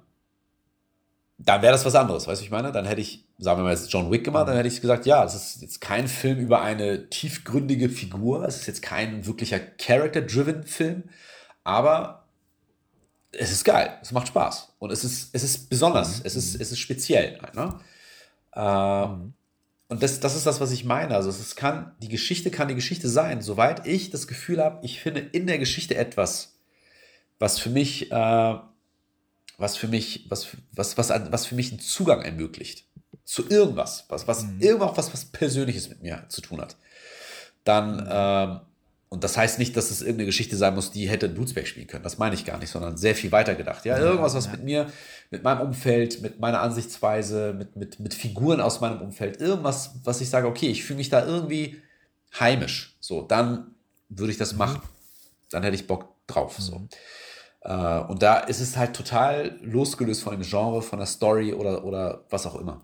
dann wäre das was anderes, weißt du, ich meine? Dann hätte ich, sagen wir mal, jetzt John Wick gemacht, dann hätte ich gesagt, ja, es ist jetzt kein Film über eine tiefgründige Figur, es ist jetzt kein wirklicher Character-driven Film, aber es ist geil, es macht Spaß und es ist, es ist besonders, mhm. es, ist, es ist speziell. Ne? Äh, mhm. Und das, das ist das, was ich meine. Also es kann, die Geschichte kann die Geschichte sein, soweit ich das Gefühl habe, ich finde in der Geschichte etwas, was für mich äh, was für mich, was, was, was, was für mich einen Zugang ermöglicht zu irgendwas, was, was mhm. irgendwas, was, was Persönliches mit mir zu tun hat. Dann, mhm. Und das heißt nicht, dass es irgendeine Geschichte sein muss, die hätte Blutsberg spielen können. Das meine ich gar nicht, sondern sehr viel weiter gedacht. Ja, irgendwas, was ja. mit mir, mit meinem Umfeld, mit meiner Ansichtsweise, mit, mit, mit Figuren aus meinem Umfeld, irgendwas, was ich sage, okay, ich fühle mich da irgendwie heimisch. So, dann würde ich das mhm. machen. Dann hätte ich Bock drauf. So. Mhm. Äh, und da ist es halt total losgelöst von dem Genre, von der Story oder, oder was auch immer.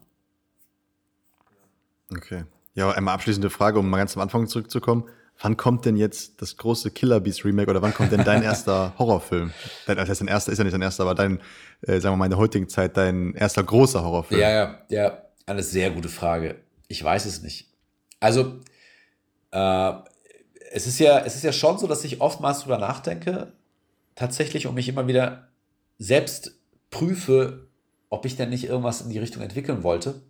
Okay. Ja, einmal abschließende Frage, um mal ganz am Anfang zurückzukommen. Wann kommt denn jetzt das große Killer Beast Remake oder wann kommt denn dein erster *laughs* Horrorfilm? Dein, das heißt, dein erster ist ja nicht dein erster, aber dein, äh, sagen wir mal in der heutigen Zeit, dein erster großer Horrorfilm.
Ja, ja, ja. Eine sehr gute Frage. Ich weiß es nicht. Also, äh, es ist ja, es ist ja schon so, dass ich oftmals drüber nachdenke, tatsächlich und mich immer wieder selbst prüfe, ob ich denn nicht irgendwas in die Richtung entwickeln wollte.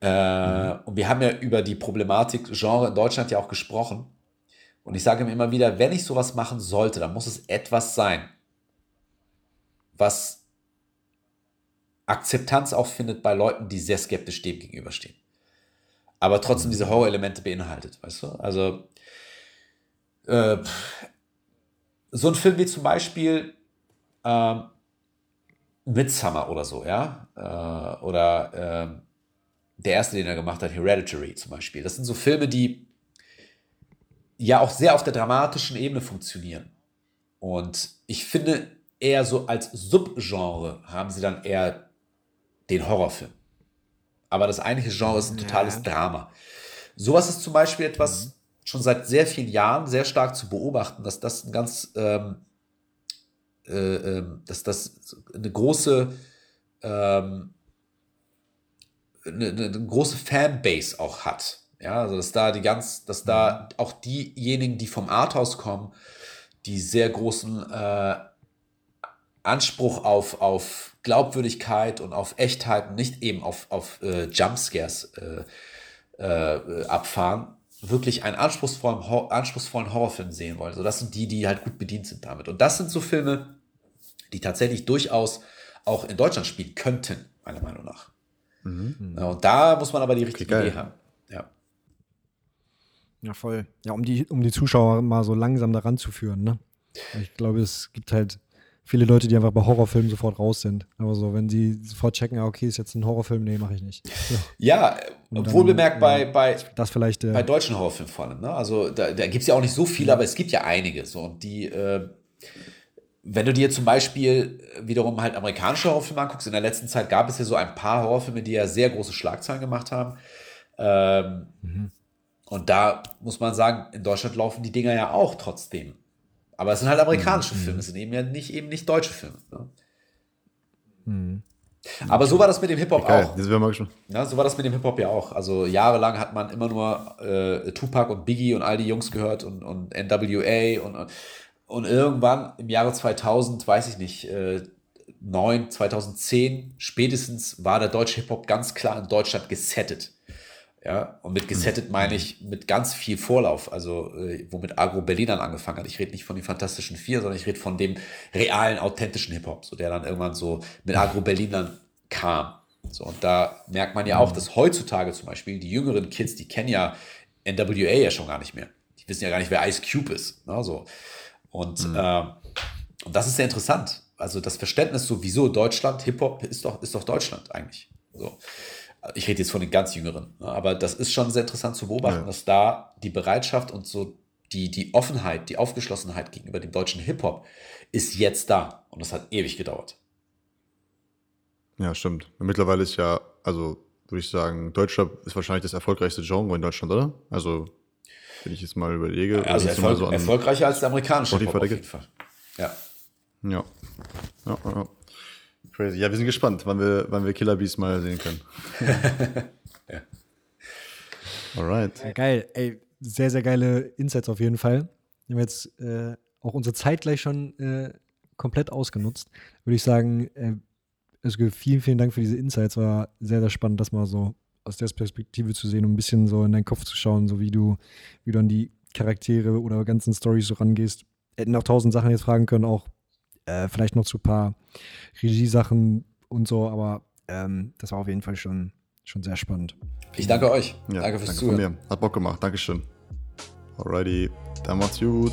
Äh, mhm. Und wir haben ja über die Problematik Genre in Deutschland ja auch gesprochen. Und ich sage mir immer wieder, wenn ich sowas machen sollte, dann muss es etwas sein, was Akzeptanz auch findet bei Leuten, die sehr skeptisch dem gegenüberstehen. Aber trotzdem mhm. diese Horror-Elemente beinhaltet, weißt du? Also, äh, so ein Film wie zum Beispiel ähm, Midsummer oder so, ja, äh, oder äh, der erste, den er gemacht hat, Hereditary zum Beispiel. Das sind so Filme, die ja auch sehr auf der dramatischen Ebene funktionieren. Und ich finde, eher so als Subgenre haben sie dann eher den Horrorfilm. Aber das eigentliche Genre ist ein totales ja. Drama. Sowas ist zum Beispiel etwas, mhm schon seit sehr vielen Jahren sehr stark zu beobachten, dass das ein ganz, ähm, äh, äh, dass das eine große, ähm, eine, eine, große Fanbase auch hat. Ja, also dass da die ganz, dass da auch diejenigen, die vom Arthouse kommen, die sehr großen äh, Anspruch auf, auf Glaubwürdigkeit und auf Echtheit und nicht eben auf, auf äh, Jumpscares äh, äh, abfahren, wirklich einen anspruchsvollen, anspruchsvollen Horrorfilm sehen wollen. So, das sind die, die halt gut bedient sind damit. Und das sind so Filme, die tatsächlich durchaus auch in Deutschland spielen könnten, meiner Meinung nach. Mhm. Ja, und da muss man aber die richtige okay, Idee haben. Ja.
Ja, voll. Ja, um die, um die Zuschauer mal so langsam daran zu führen, ne? Ich glaube, es gibt halt viele Leute, die einfach bei Horrorfilmen sofort raus sind. Aber so, wenn sie sofort checken, okay, ist jetzt ein Horrorfilm, nee, mache ich nicht.
So. Ja, wohl bemerkt bei, bei,
das vielleicht,
äh, bei deutschen Horrorfilmen vor allem. Ne? Also da, da gibt es ja auch nicht so viele, aber es gibt ja einige. So, und die, äh, wenn du dir zum Beispiel wiederum halt amerikanische Horrorfilme anguckst, in der letzten Zeit gab es ja so ein paar Horrorfilme, die ja sehr große Schlagzeilen gemacht haben. Ähm, mhm. Und da muss man sagen, in Deutschland laufen die Dinger ja auch trotzdem aber es sind halt amerikanische mhm. Filme, es sind eben ja nicht, eben nicht deutsche Filme. Ne? Mhm. Aber so war das mit dem Hip-Hop auch. Das mal schon. Ja, so war das mit dem Hip-Hop ja auch. Also jahrelang hat man immer nur äh, Tupac und Biggie und all die Jungs gehört und, und NWA und, und irgendwann im Jahre 2000, weiß ich nicht, äh, 9, 2010 spätestens war der deutsche Hip-Hop ganz klar in Deutschland gesettet. Ja, und mit gesettet meine ich mit ganz viel Vorlauf, also äh, womit Agro Berlin dann angefangen hat. Ich rede nicht von den Fantastischen Vier, sondern ich rede von dem realen, authentischen Hip-Hop, so der dann irgendwann so mit Agro Berlin dann kam. So, und da merkt man ja auch, dass heutzutage zum Beispiel die jüngeren Kids, die kennen ja NWA ja schon gar nicht mehr. Die die wissen ja gar nicht, wer Ice Cube ist. Ne, so. Und, mhm. äh, und das ist sehr interessant. Also das Verständnis so, wieso Deutschland, Hip-Hop ist doch, ist doch Deutschland eigentlich. So. Ich rede jetzt von den ganz Jüngeren. Ne, aber das ist schon sehr interessant zu beobachten, ja. dass da die Bereitschaft und so die, die Offenheit, die Aufgeschlossenheit gegenüber dem deutschen Hip-Hop ist jetzt da. Und das hat ewig gedauert.
Ja, stimmt. Mittlerweile ist ja, also würde ich sagen, Deutschrap ist wahrscheinlich das erfolgreichste Genre in Deutschland, oder? Also, wenn ich jetzt mal überlege.
Also Erfolg, so erfolgreicher als der amerikanische Hip-Hop auf jeden Fall.
Ja. Ja. ja, ja. Crazy. Ja, wir sind gespannt, wann wir, wann wir Killer Bees mal sehen können. *laughs* ja.
Alright. Ja, geil. Ey, sehr, sehr geile Insights auf jeden Fall. Wir haben jetzt äh, auch unsere Zeit gleich schon äh, komplett ausgenutzt. Würde ich sagen, äh, also vielen, vielen Dank für diese Insights. War sehr, sehr spannend, das mal so aus der Perspektive zu sehen und ein bisschen so in deinen Kopf zu schauen, so wie du, wie du an die Charaktere oder ganzen Stories so rangehst. Hätten auch tausend Sachen jetzt fragen können, auch äh, vielleicht noch zu ein paar Regiesachen und so, aber ähm, das war auf jeden Fall schon, schon sehr spannend.
Ich danke euch. Ja, danke fürs danke Zuhören.
Hat Bock gemacht. Dankeschön. Alrighty, dann macht's gut.